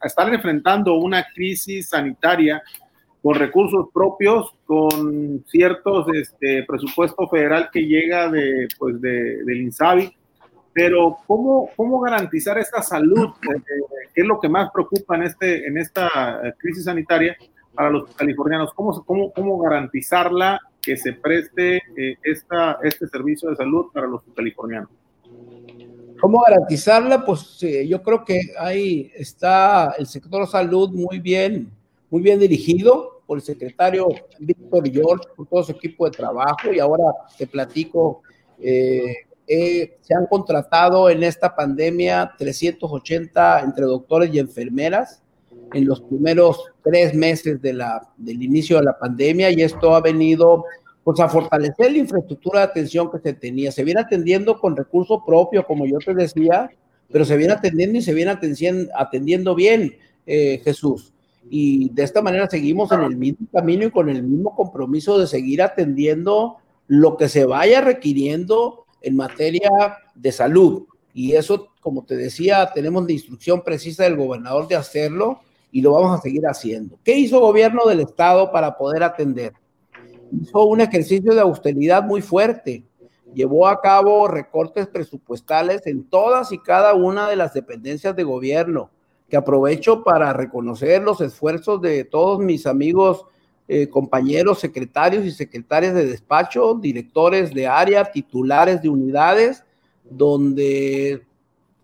a estar enfrentando una crisis sanitaria con recursos propios, con ciertos este, presupuesto federal que llega de, pues de, del INSABI, pero ¿cómo, cómo garantizar esta salud? Eh, ¿Qué es lo que más preocupa en, este, en esta crisis sanitaria para los californianos? ¿Cómo, cómo, cómo garantizarla que se preste eh, esta, este servicio de salud para los californianos? ¿Cómo garantizarla? Pues yo creo que ahí está el sector salud muy bien muy bien dirigido por el secretario Víctor George, por todo su equipo de trabajo. Y ahora te platico, eh, eh, se han contratado en esta pandemia 380 entre doctores y enfermeras en los primeros tres meses del inicio de la pandemia y esto ha venido pues a fortalecer la infraestructura de atención que se tenía. Se viene atendiendo con recurso propio, como yo te decía, pero se viene atendiendo y se viene atendiendo, atendiendo bien, eh, Jesús y de esta manera seguimos en el mismo camino y con el mismo compromiso de seguir atendiendo lo que se vaya requiriendo en materia de salud. Y eso, como te decía, tenemos la instrucción precisa del gobernador de hacerlo y lo vamos a seguir haciendo. ¿Qué hizo el gobierno del estado para poder atender? Hizo un ejercicio de austeridad muy fuerte. Llevó a cabo recortes presupuestales en todas y cada una de las dependencias de gobierno que aprovecho para reconocer los esfuerzos de todos mis amigos, eh, compañeros, secretarios y secretarias de despacho, directores de área, titulares de unidades, donde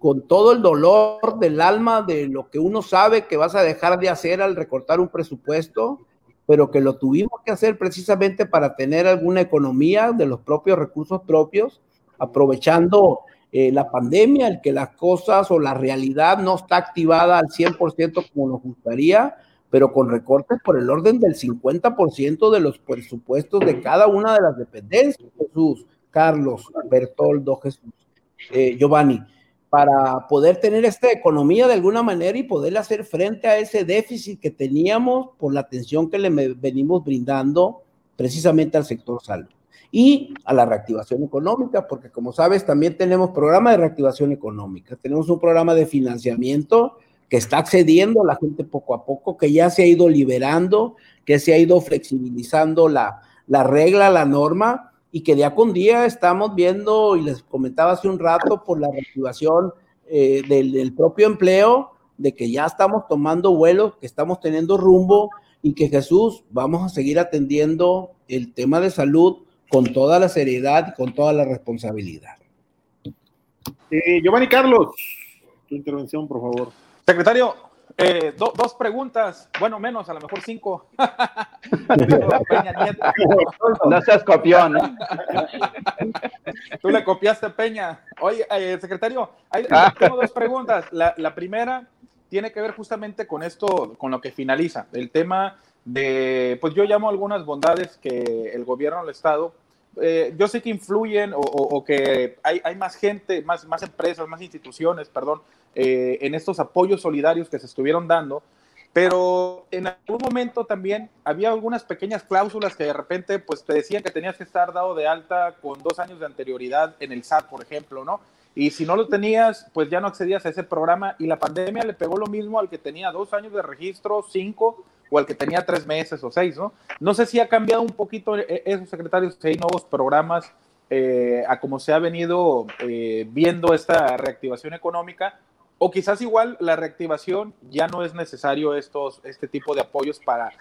con todo el dolor del alma de lo que uno sabe que vas a dejar de hacer al recortar un presupuesto, pero que lo tuvimos que hacer precisamente para tener alguna economía de los propios recursos propios, aprovechando eh, la pandemia, el que las cosas o la realidad no está activada al 100% como nos gustaría, pero con recortes por el orden del 50% de los presupuestos de cada una de las dependencias, Jesús, Carlos, Bertoldo, Jesús, eh, Giovanni, para poder tener esta economía de alguna manera y poder hacer frente a ese déficit que teníamos por la atención que le venimos brindando precisamente al sector salud. y a la reactivación económica, porque como sabes, también tenemos programa de reactivación económica, tenemos un programa de financiamiento que está accediendo a la gente poco a poco, que ya se ha ido liberando, que se ha ido flexibilizando la, regla, la norma, y que día con día estamos viendo, y les comentaba hace un rato, por la reactivación eh, del, del, propio empleo, de que ya estamos tomando vuelo, que estamos teniendo rumbo y que Jesús vamos a seguir atendiendo el tema de salud con toda la seriedad y con toda la responsabilidad. Eh, Giovanni Carlos, tu intervención, por favor. Secretario, eh, dos preguntas, bueno, menos, a lo mejor cinco. [LAUGHS] no seas copión. ¿eh? Tú le copiaste Peña. Oye, eh, secretario, hay, ah. tengo dos preguntas. La, la primera tiene que ver justamente con esto, con lo que finaliza, el tema de, pues yo llamo algunas bondades que el gobierno del Estado, eh, yo sé que influyen o, que hay, hay, más gente, más, más empresas, más instituciones, perdón, eh, en estos apoyos solidarios que se estuvieron dando, pero en algún momento también había algunas pequeñas cláusulas que de repente pues te decían que tenías que estar dado de alta con dos años de anterioridad en el SAT, por ejemplo, ¿no? Y si no lo tenías, pues ya no accedías a ese programa y la pandemia le pegó lo mismo al que tenía dos años de registro, cinco, o al que tenía tres meses o seis, ¿no? No sé si ha cambiado un poquito eh, esos secretarios, si hay nuevos programas eh, a cómo se ha venido eh, viendo esta reactivación económica, o quizás igual la reactivación ya no es necesario estos, este tipo de apoyos para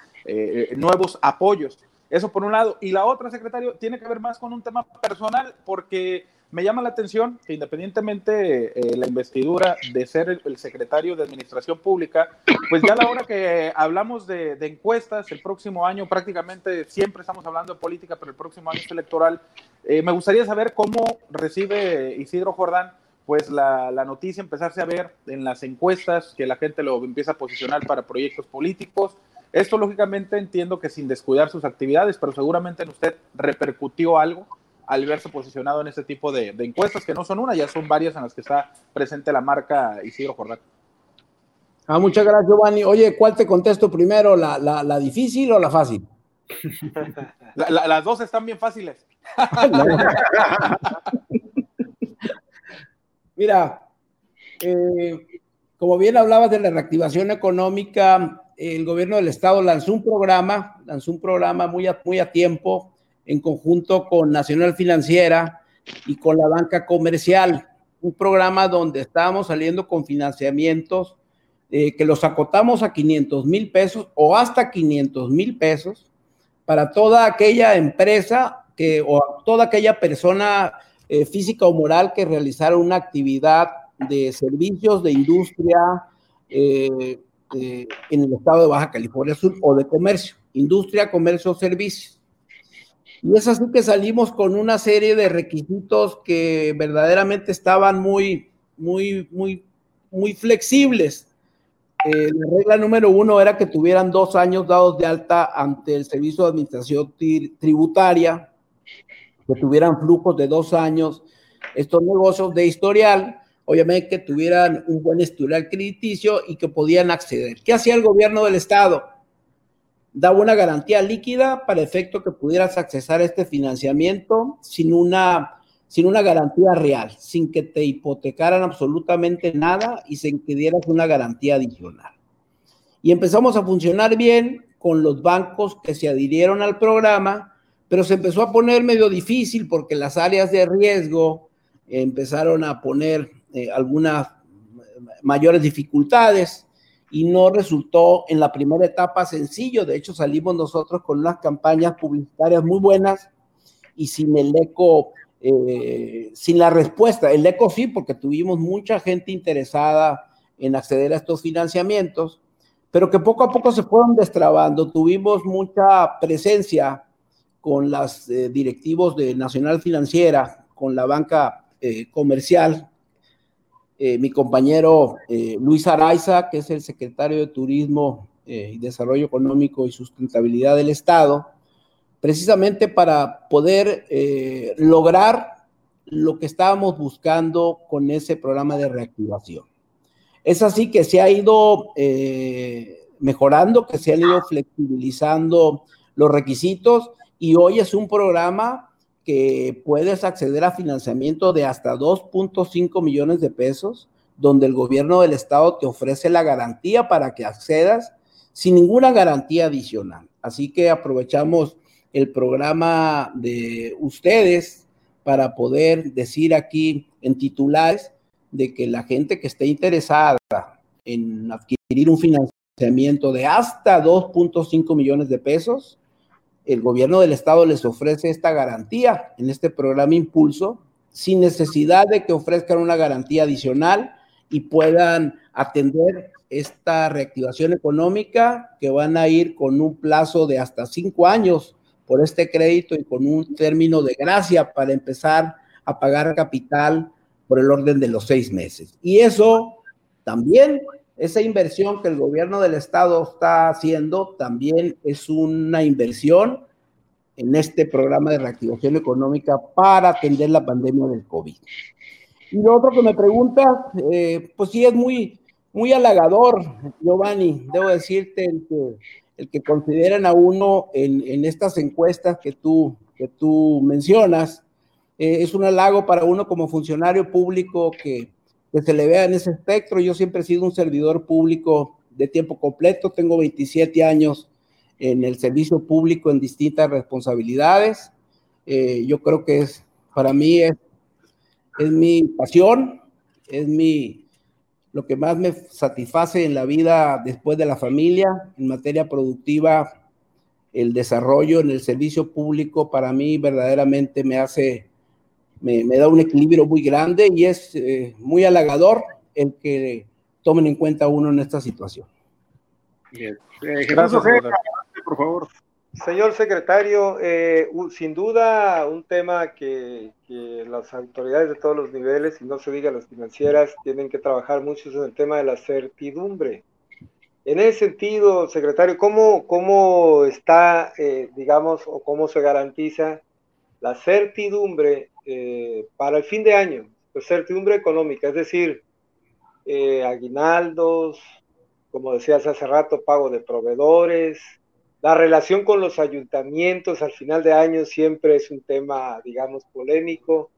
nuevos apoyos. Eso por un lado. Y la otra, secretario, tiene que ver más con un tema personal, porque me llama la atención que independientemente eh, la investidura de ser el, secretario de Administración Pública, pues ya la hora que hablamos de, encuestas, el próximo año prácticamente siempre estamos hablando de política, pero el próximo año es electoral, eh, me gustaría saber cómo recibe Isidro Jordán pues la, la, noticia empezarse a ver en las encuestas, que la gente lo empieza a posicionar para proyectos políticos. Esto lógicamente entiendo que sin descuidar sus actividades, pero seguramente en usted repercutió algo al verse posicionado en este tipo de, encuestas, que no son una, ya son varias en las que está presente la marca Isidro Jordán. Ah, muchas gracias, Giovanni. Oye, ¿cuál te contesto primero, la, la, difícil o la fácil? [LAUGHS] las dos están bien fáciles. [LAUGHS] Mira, eh, como bien hablabas de la reactivación económica, el gobierno del estado lanzó un programa, lanzó un programa muy muy a tiempo, en conjunto con Nacional Financiera y con la banca comercial, un programa donde estábamos saliendo con financiamientos eh, que los acotamos a 500 mil pesos o hasta 500 mil pesos para toda aquella empresa que, o toda aquella persona eh, física o moral que realizara una actividad de servicios de industria eh, en el estado de Baja California Sur o de comercio, industria, comercio, servicios. Y es así que salimos con una serie de requisitos que verdaderamente estaban muy, muy, muy, muy flexibles. Eh, la regla número uno era que tuvieran dos años dados de alta ante el Servicio de Administración Tributaria, que tuvieran flujos de dos años. Estos negocios de historial, obviamente que tuvieran un buen historial crediticio y que podían acceder. ¿Qué hacía el gobierno del Estado? Daba una garantía líquida para efecto que pudieras accesar este financiamiento sin una, sin una garantía real, sin que te hipotecaran absolutamente nada y sin que dieras una garantía adicional. Y empezamos a funcionar bien con los bancos que se adhirieron al programa, pero se empezó a poner medio difícil porque las áreas de riesgo empezaron a poner eh, algunas mayores dificultades y no resultó en la primera etapa sencillo. De hecho, salimos nosotros con unas campañas publicitarias muy buenas y sin el eco, eh, sin la respuesta. El eco sí, porque tuvimos mucha gente interesada en acceder a estos financiamientos, pero que poco a poco se fueron destrabando. Tuvimos mucha presencia con los eh, directivos de Nacional Financiera, con la banca eh, comercial, eh, mi compañero eh, Luis Araiza, que es el secretario de Turismo eh, y Desarrollo Económico y Sustentabilidad del Estado, precisamente para poder lograr lo que estábamos buscando con ese programa de reactivación. Es así que se ha ido mejorando, que se han ido flexibilizando los requisitos y hoy es un programa que puedes acceder a financiamiento de hasta 2.5 millones de pesos, donde el gobierno del estado te ofrece la garantía para que accedas sin ninguna garantía adicional. Así que aprovechamos el programa de ustedes para poder decir aquí en titulares de que la gente que esté interesada en adquirir un financiamiento de hasta 2.5 millones de pesos, el gobierno del estado les ofrece esta garantía en este programa Impulso, sin necesidad de que ofrezcan una garantía adicional y puedan atender esta reactivación económica que van a ir con un plazo de hasta cinco años por este crédito y con un término de gracia para empezar a pagar capital por el orden de los seis meses. Y eso también esa inversión que el gobierno del estado está haciendo también es una inversión en este programa de reactivación económica para atender la pandemia del COVID. Y lo otro que me pregunta, eh, pues sí es muy, muy halagador, Giovanni, debo decirte, el que, el que consideran a uno en, estas encuestas que tú, que tú mencionas, eh, es un halago para uno como funcionario público que que se le vea en ese espectro. Yo siempre he sido un servidor público de tiempo completo, tengo 27 años en el servicio público en distintas responsabilidades. Eh, yo creo que es, para mí es, es mi pasión, es mi, lo que más me satisface en la vida después de la familia, en materia productiva, el desarrollo en el servicio público para mí verdaderamente me hace me, da un equilibrio muy grande y es eh, muy halagador el que tomen en cuenta uno en esta situación. Bien. Eh, Gracias, por favor. Señor secretario, eh, sin duda un tema que, que, las autoridades de todos los niveles, y no se diga las financieras, tienen que trabajar mucho es en el tema de la certidumbre. En ese sentido, secretario, ¿cómo, cómo está, digamos, o cómo se garantiza la certidumbre eh, para el fin de año, pues certidumbre económica, es decir, eh, aguinaldos, como decías hace rato, pago de proveedores, la relación con los ayuntamientos al final de año siempre es un tema, digamos, polémico.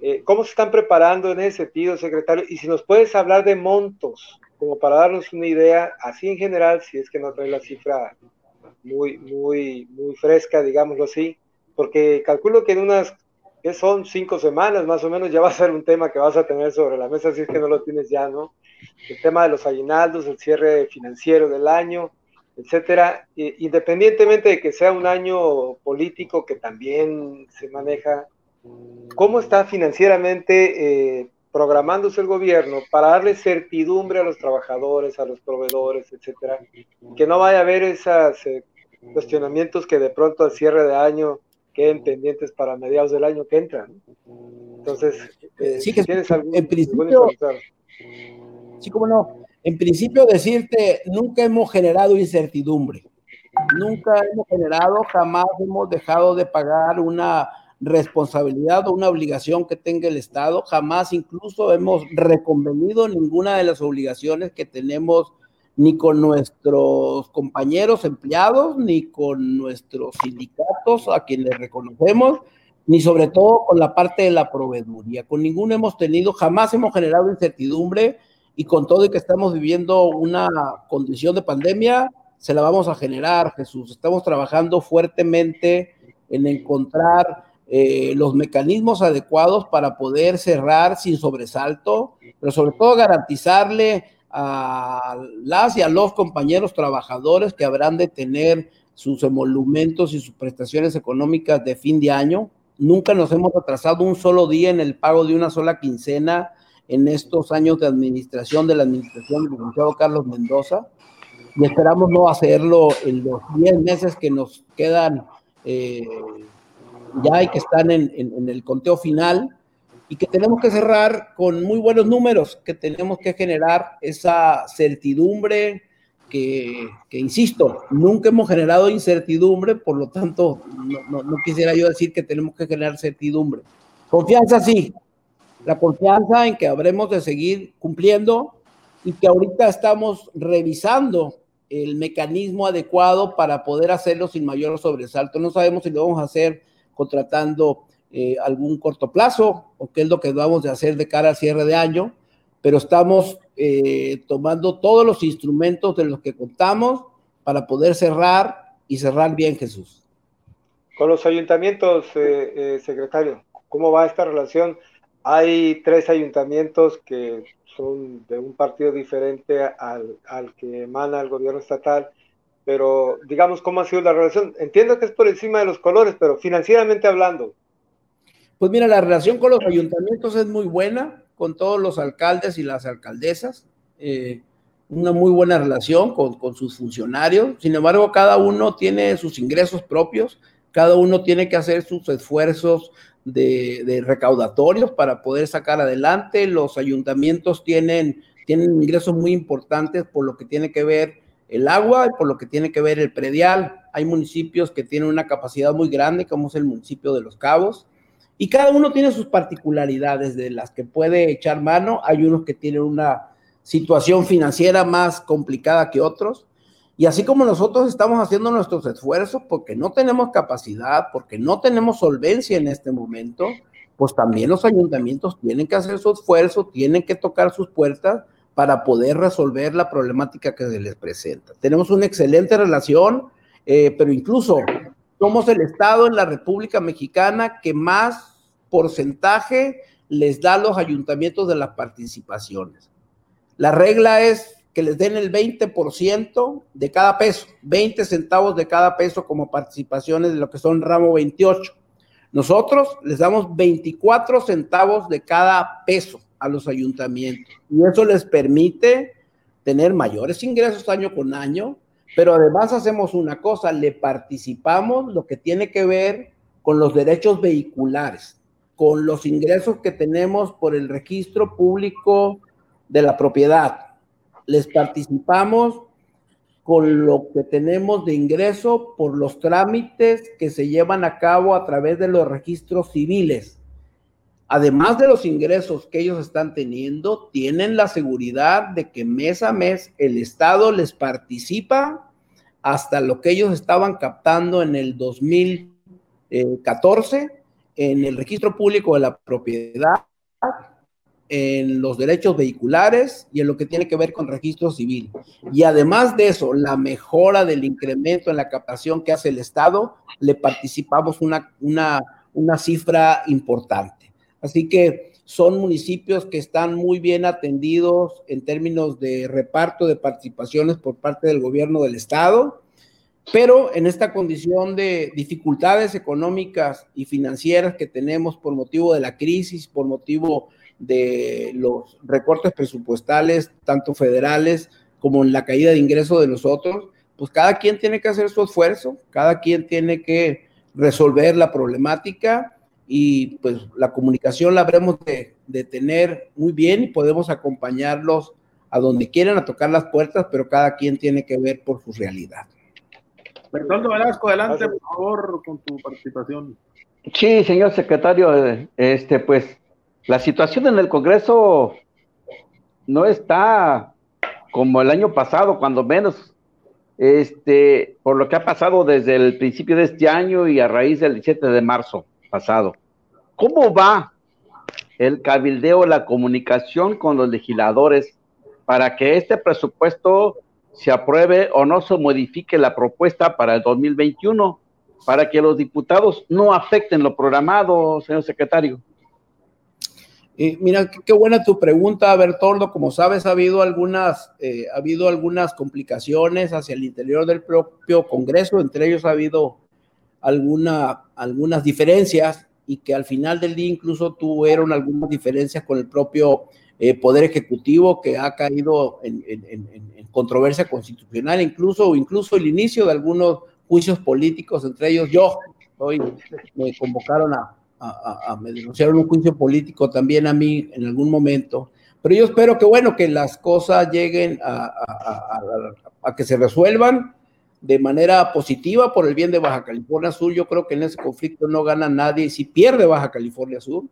Eh, ¿Cómo se están preparando en ese sentido, secretario? Y si nos puedes hablar de montos, como para darnos una idea, así en general, si es que no trae la cifra muy, muy, muy fresca, digámoslo así, porque calculo que en unas que son cinco semanas más o menos, ya va a ser un tema que vas a tener sobre la mesa, si es que no lo tienes ya, ¿no? El tema de los aguinaldos, el cierre financiero del año, etcétera, independientemente de que sea un año político que también se maneja, ¿cómo está financieramente eh, programándose el gobierno para darle certidumbre a los trabajadores, a los proveedores, etcétera? Que no vaya a haber esos eh, cuestionamientos que de pronto al cierre de año queden pendientes para mediados del año que entra. Entonces, eh, sí, que tienes algún, en principio, sí, como no, en principio decirte, nunca hemos generado incertidumbre, nunca hemos generado, jamás hemos dejado de pagar una responsabilidad o una obligación que tenga el Estado, jamás incluso hemos reconvenido ninguna de las obligaciones que tenemos ni con nuestros compañeros empleados, ni con nuestros sindicatos a quienes reconocemos, ni sobre todo con la parte de la proveeduría. Con ninguno hemos tenido, jamás hemos generado incertidumbre y con todo y que estamos viviendo una condición de pandemia, se la vamos a generar, Jesús. Estamos trabajando fuertemente en encontrar eh, los mecanismos adecuados para poder cerrar sin sobresalto, pero sobre todo garantizarle a las y a los compañeros trabajadores que habrán de tener sus emolumentos y sus prestaciones económicas de fin de año. Nunca nos hemos atrasado un solo día en el pago de una sola quincena en estos años de administración de la administración del licenciado Carlos Mendoza y esperamos no hacerlo en los 10 meses que nos quedan eh, ya y que están en, en el conteo final y que tenemos que cerrar con muy buenos números, que tenemos que generar esa certidumbre que, que insisto, nunca hemos generado incertidumbre, por lo tanto, no, no, quisiera yo decir que tenemos que generar certidumbre. Confianza sí, la confianza en que habremos de seguir cumpliendo y que ahorita estamos revisando el mecanismo adecuado para poder hacerlo sin mayor sobresalto. No sabemos si lo vamos a hacer contratando eh, algún corto plazo o qué es lo que vamos a hacer de cara al cierre de año, pero estamos eh, tomando todos los instrumentos de los que contamos para poder cerrar y cerrar bien Jesús. Con los ayuntamientos, eh, secretario, ¿cómo va esta relación? Hay tres ayuntamientos que son de un partido diferente al, al que emana el gobierno estatal pero digamos, ¿cómo ha sido la relación? Entiendo que es por encima de los colores, pero financieramente hablando. Pues mira, la relación con los ayuntamientos es muy buena, con todos los alcaldes y las alcaldesas, eh, una muy buena relación con, sus funcionarios, sin embargo, cada uno tiene sus ingresos propios, cada uno tiene que hacer sus esfuerzos de, de, recaudatorios para poder sacar adelante. Los ayuntamientos tienen, tienen ingresos muy importantes por lo que tiene que ver el agua y por lo que tiene que ver el predial. Hay municipios que tienen una capacidad muy grande, como es el municipio de Los Cabos, y cada uno tiene sus particularidades de las que puede echar mano. Hay unos que tienen una situación financiera más complicada que otros. Y así como nosotros estamos haciendo nuestros esfuerzos porque no tenemos capacidad, porque no tenemos solvencia en este momento, pues también los ayuntamientos tienen que hacer su esfuerzo, tienen que tocar sus puertas para poder resolver la problemática que se les presenta. Tenemos una excelente relación, eh, pero incluso somos el Estado en la República Mexicana que más porcentaje les da a los ayuntamientos de las participaciones. La regla es que les den el 20% de cada peso, 20 centavos de cada peso como participaciones de lo que son ramo 28. Nosotros les damos 24 centavos de cada peso a los ayuntamientos. Y eso les permite tener mayores ingresos año con año, pero además hacemos una cosa, le participamos lo que tiene que ver con los derechos vehiculares, con los ingresos que tenemos por el registro público de la propiedad. Les participamos con lo que tenemos de ingreso por los trámites que se llevan a cabo a través de los registros civiles además de los ingresos que ellos están teniendo, tienen la seguridad de que mes a mes el Estado les participa hasta lo que ellos estaban captando en el 2014 en el registro público de la propiedad, en los derechos vehiculares y en lo que tiene que ver con registro civil. Y además de eso, la mejora del incremento en la captación que hace el Estado, le participamos una, una, una cifra importante. Así que son municipios que están muy bien atendidos en términos de reparto de participaciones por parte del gobierno del estado, pero en esta condición de dificultades económicas y financieras que tenemos por motivo de la crisis, por motivo de los recortes presupuestales, tanto federales como en la caída de ingresos de nosotros, pues cada quien tiene que hacer su esfuerzo, cada quien tiene que resolver la problemática y pues la comunicación la habremos de, tener muy bien y podemos acompañarlos a donde quieran a tocar las puertas, pero cada quien tiene que ver por su realidad. Bertoldo Velasco, adelante por favor con tu participación. Sí, señor secretario, este pues la situación en el Congreso no está como el año pasado, cuando menos, este, por lo que ha pasado desde el principio de este año y a raíz del 17 de marzo pasado. ¿Cómo va el cabildeo, la comunicación con los legisladores para que este presupuesto se apruebe o no se modifique la propuesta para el 2021, para que los diputados no afecten lo programado, señor secretario? Eh, mira, qué, buena tu pregunta, Bertoldo. Como sabes, ha habido algunas, eh, ha habido algunas complicaciones hacia el interior del propio Congreso. Entre ellos ha habido alguna, algunas diferencias y que al final del día incluso tuvieron algunas diferencias con el propio eh, Poder Ejecutivo que ha caído en, controversia constitucional, incluso, incluso el inicio de algunos juicios políticos, entre ellos yo, hoy me convocaron a, a, me denunciaron un juicio político también a mí en algún momento, pero yo espero que bueno, que las cosas lleguen a que se resuelvan de manera positiva por el bien de Baja California Sur. Yo creo que en ese conflicto no gana nadie si pierde Baja California Sur.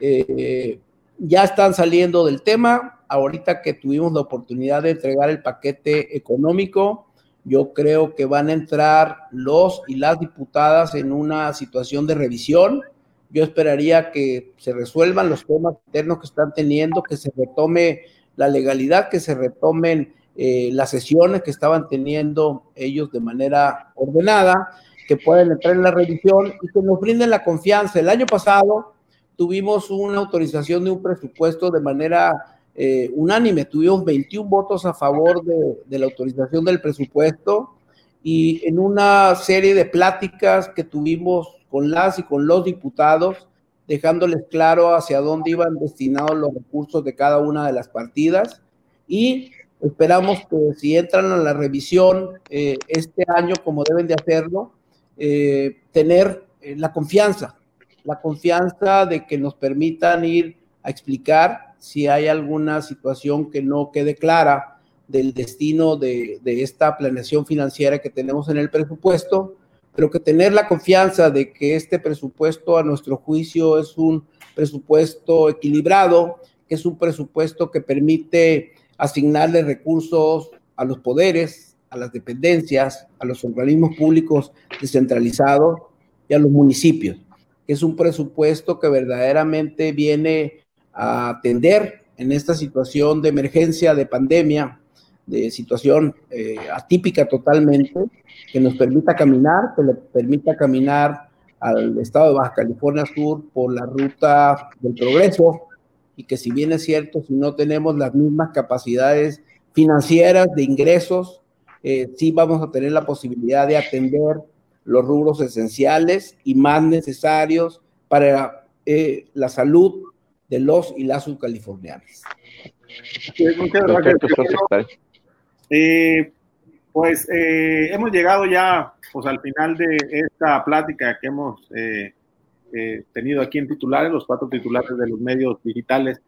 Eh, ya están saliendo del tema. Ahorita que tuvimos la oportunidad de entregar el paquete económico, yo creo que van a entrar los y las diputadas en una situación de revisión Yo esperaría que se resuelvan los temas internos que están teniendo, que se retome la legalidad, que se retomen eh, las sesiones que estaban teniendo ellos de manera ordenada, que puedan entrar en la revisión y que nos brinden la confianza. El año pasado tuvimos una autorización de un presupuesto de manera eh, unánime, tuvimos 21 votos a favor de, de la autorización del presupuesto y en una serie de pláticas que tuvimos con las y con los diputados, dejándoles claro hacia dónde iban destinados los recursos de cada una de las partidas y esperamos que si entran a la revisión eh, este año como deben de hacerlo, eh, tener eh, la confianza, la confianza de que nos permitan ir a explicar si hay alguna situación que no quede clara del destino de, esta planeación financiera que tenemos en el presupuesto, pero que tener la confianza de que este presupuesto a nuestro juicio es un presupuesto equilibrado, que es un presupuesto que permite asignarle recursos a los poderes, a las dependencias, a los organismos públicos descentralizados y a los municipios, que es un presupuesto que verdaderamente viene a atender en esta situación de emergencia, de pandemia, de situación eh, atípica totalmente, que nos permita caminar, que le permita caminar al estado de Baja California Sur por la ruta del progreso. Y que si bien es cierto, si no tenemos las mismas capacidades financieras de ingresos, eh, sí vamos a tener la posibilidad de atender los rubros esenciales y más necesarios para eh, la salud de los y las subcalifornianas. Eh, pues eh, hemos llegado ya pues, al final de esta plática que hemos eh, tenido aquí en titulares, los cuatro titulares de los medios digitales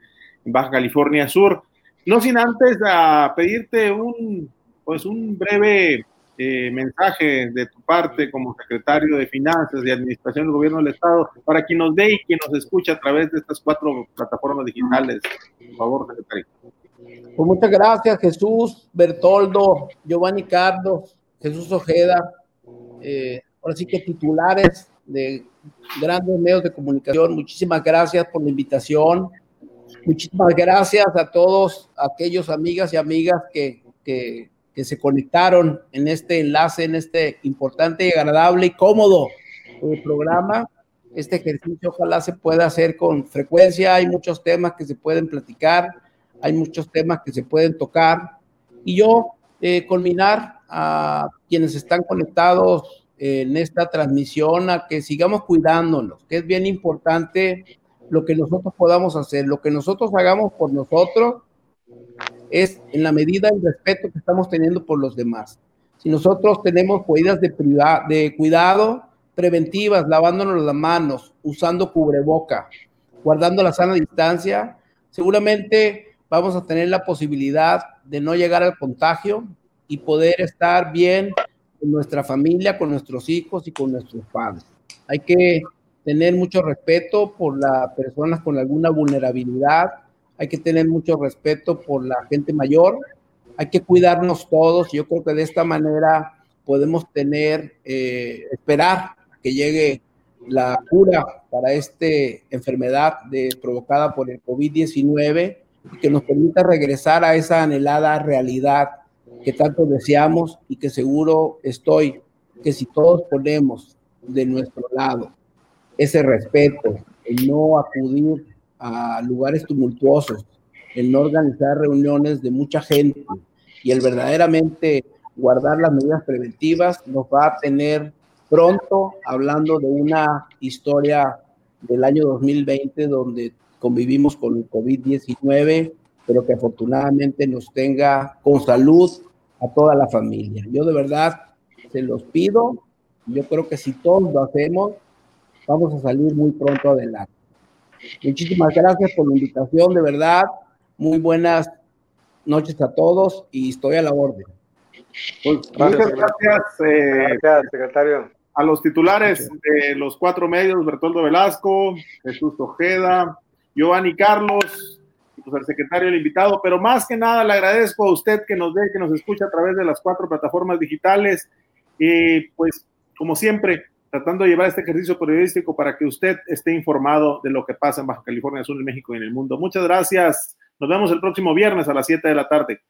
en Baja California Sur. No sin antes a pedirte un, pues un breve mensaje de tu parte como secretario de Finanzas y Administración del Gobierno del Estado para quien nos ve y quien nos escucha a través de estas cuatro plataformas digitales. Por favor, secretario. Pues muchas gracias, Jesús, Bertoldo, Giovanni Carlos, Jesús Ojeda. Eh, ahora sí que titulares de grandes medios de comunicación. Muchísimas gracias por la invitación. Muchísimas gracias a todos aquellos amigas y amigas que, que, que se conectaron en este enlace, en este importante y agradable y cómodo eh, programa. Este ejercicio ojalá se pueda hacer con frecuencia. Hay muchos temas que se pueden platicar hay muchos temas que se pueden tocar. Y yo eh, a quienes están conectados en esta transmisión a que sigamos cuidándonos, que es bien importante lo que nosotros podamos hacer, lo que nosotros hagamos por nosotros es en la medida del respeto que estamos teniendo por los demás. Si nosotros tenemos medidas de, cuidado preventivas, lavándonos las manos, usando cubreboca, guardando la sana distancia, seguramente vamos a tener la posibilidad de no llegar al contagio y poder estar bien con nuestra familia, con nuestros hijos y con nuestros padres. Hay que tener mucho respeto por las personas con alguna vulnerabilidad, hay que tener mucho respeto por la gente mayor, hay que cuidarnos todos. Yo creo que de esta manera podemos tener, eh, esperar que llegue la cura para esta enfermedad provocada por el COVID-19 que nos permita regresar a esa anhelada realidad que tanto deseamos y que seguro estoy que si todos ponemos de nuestro lado ese respeto, el no acudir a lugares tumultuosos, el no organizar reuniones de mucha gente y el verdaderamente guardar las medidas preventivas, nos va a tener pronto hablando de una historia del año 2020 donde convivimos con el COVID-19, pero que afortunadamente nos tenga con salud a toda la familia. Yo de verdad se los pido, yo creo que si todos lo hacemos, vamos a salir muy pronto adelante. Muchísimas gracias por la invitación, de verdad. Muy buenas noches a todos y estoy a la orden. Pues, muchas gracias, eh, gracias, secretario. A los titulares de los cuatro medios, Bertoldo Velasco, Jesús Ojeda, Giovanni Carlos, pues el secretario, el invitado, pero más que nada le agradezco a usted que nos ve, que nos escucha a través de las cuatro plataformas digitales. y pues, como siempre, tratando de llevar este ejercicio periodístico para que usted esté informado de lo que pasa en Baja California Sur, en México y en el mundo. Muchas gracias. Nos vemos el próximo viernes a las 7 de la tarde.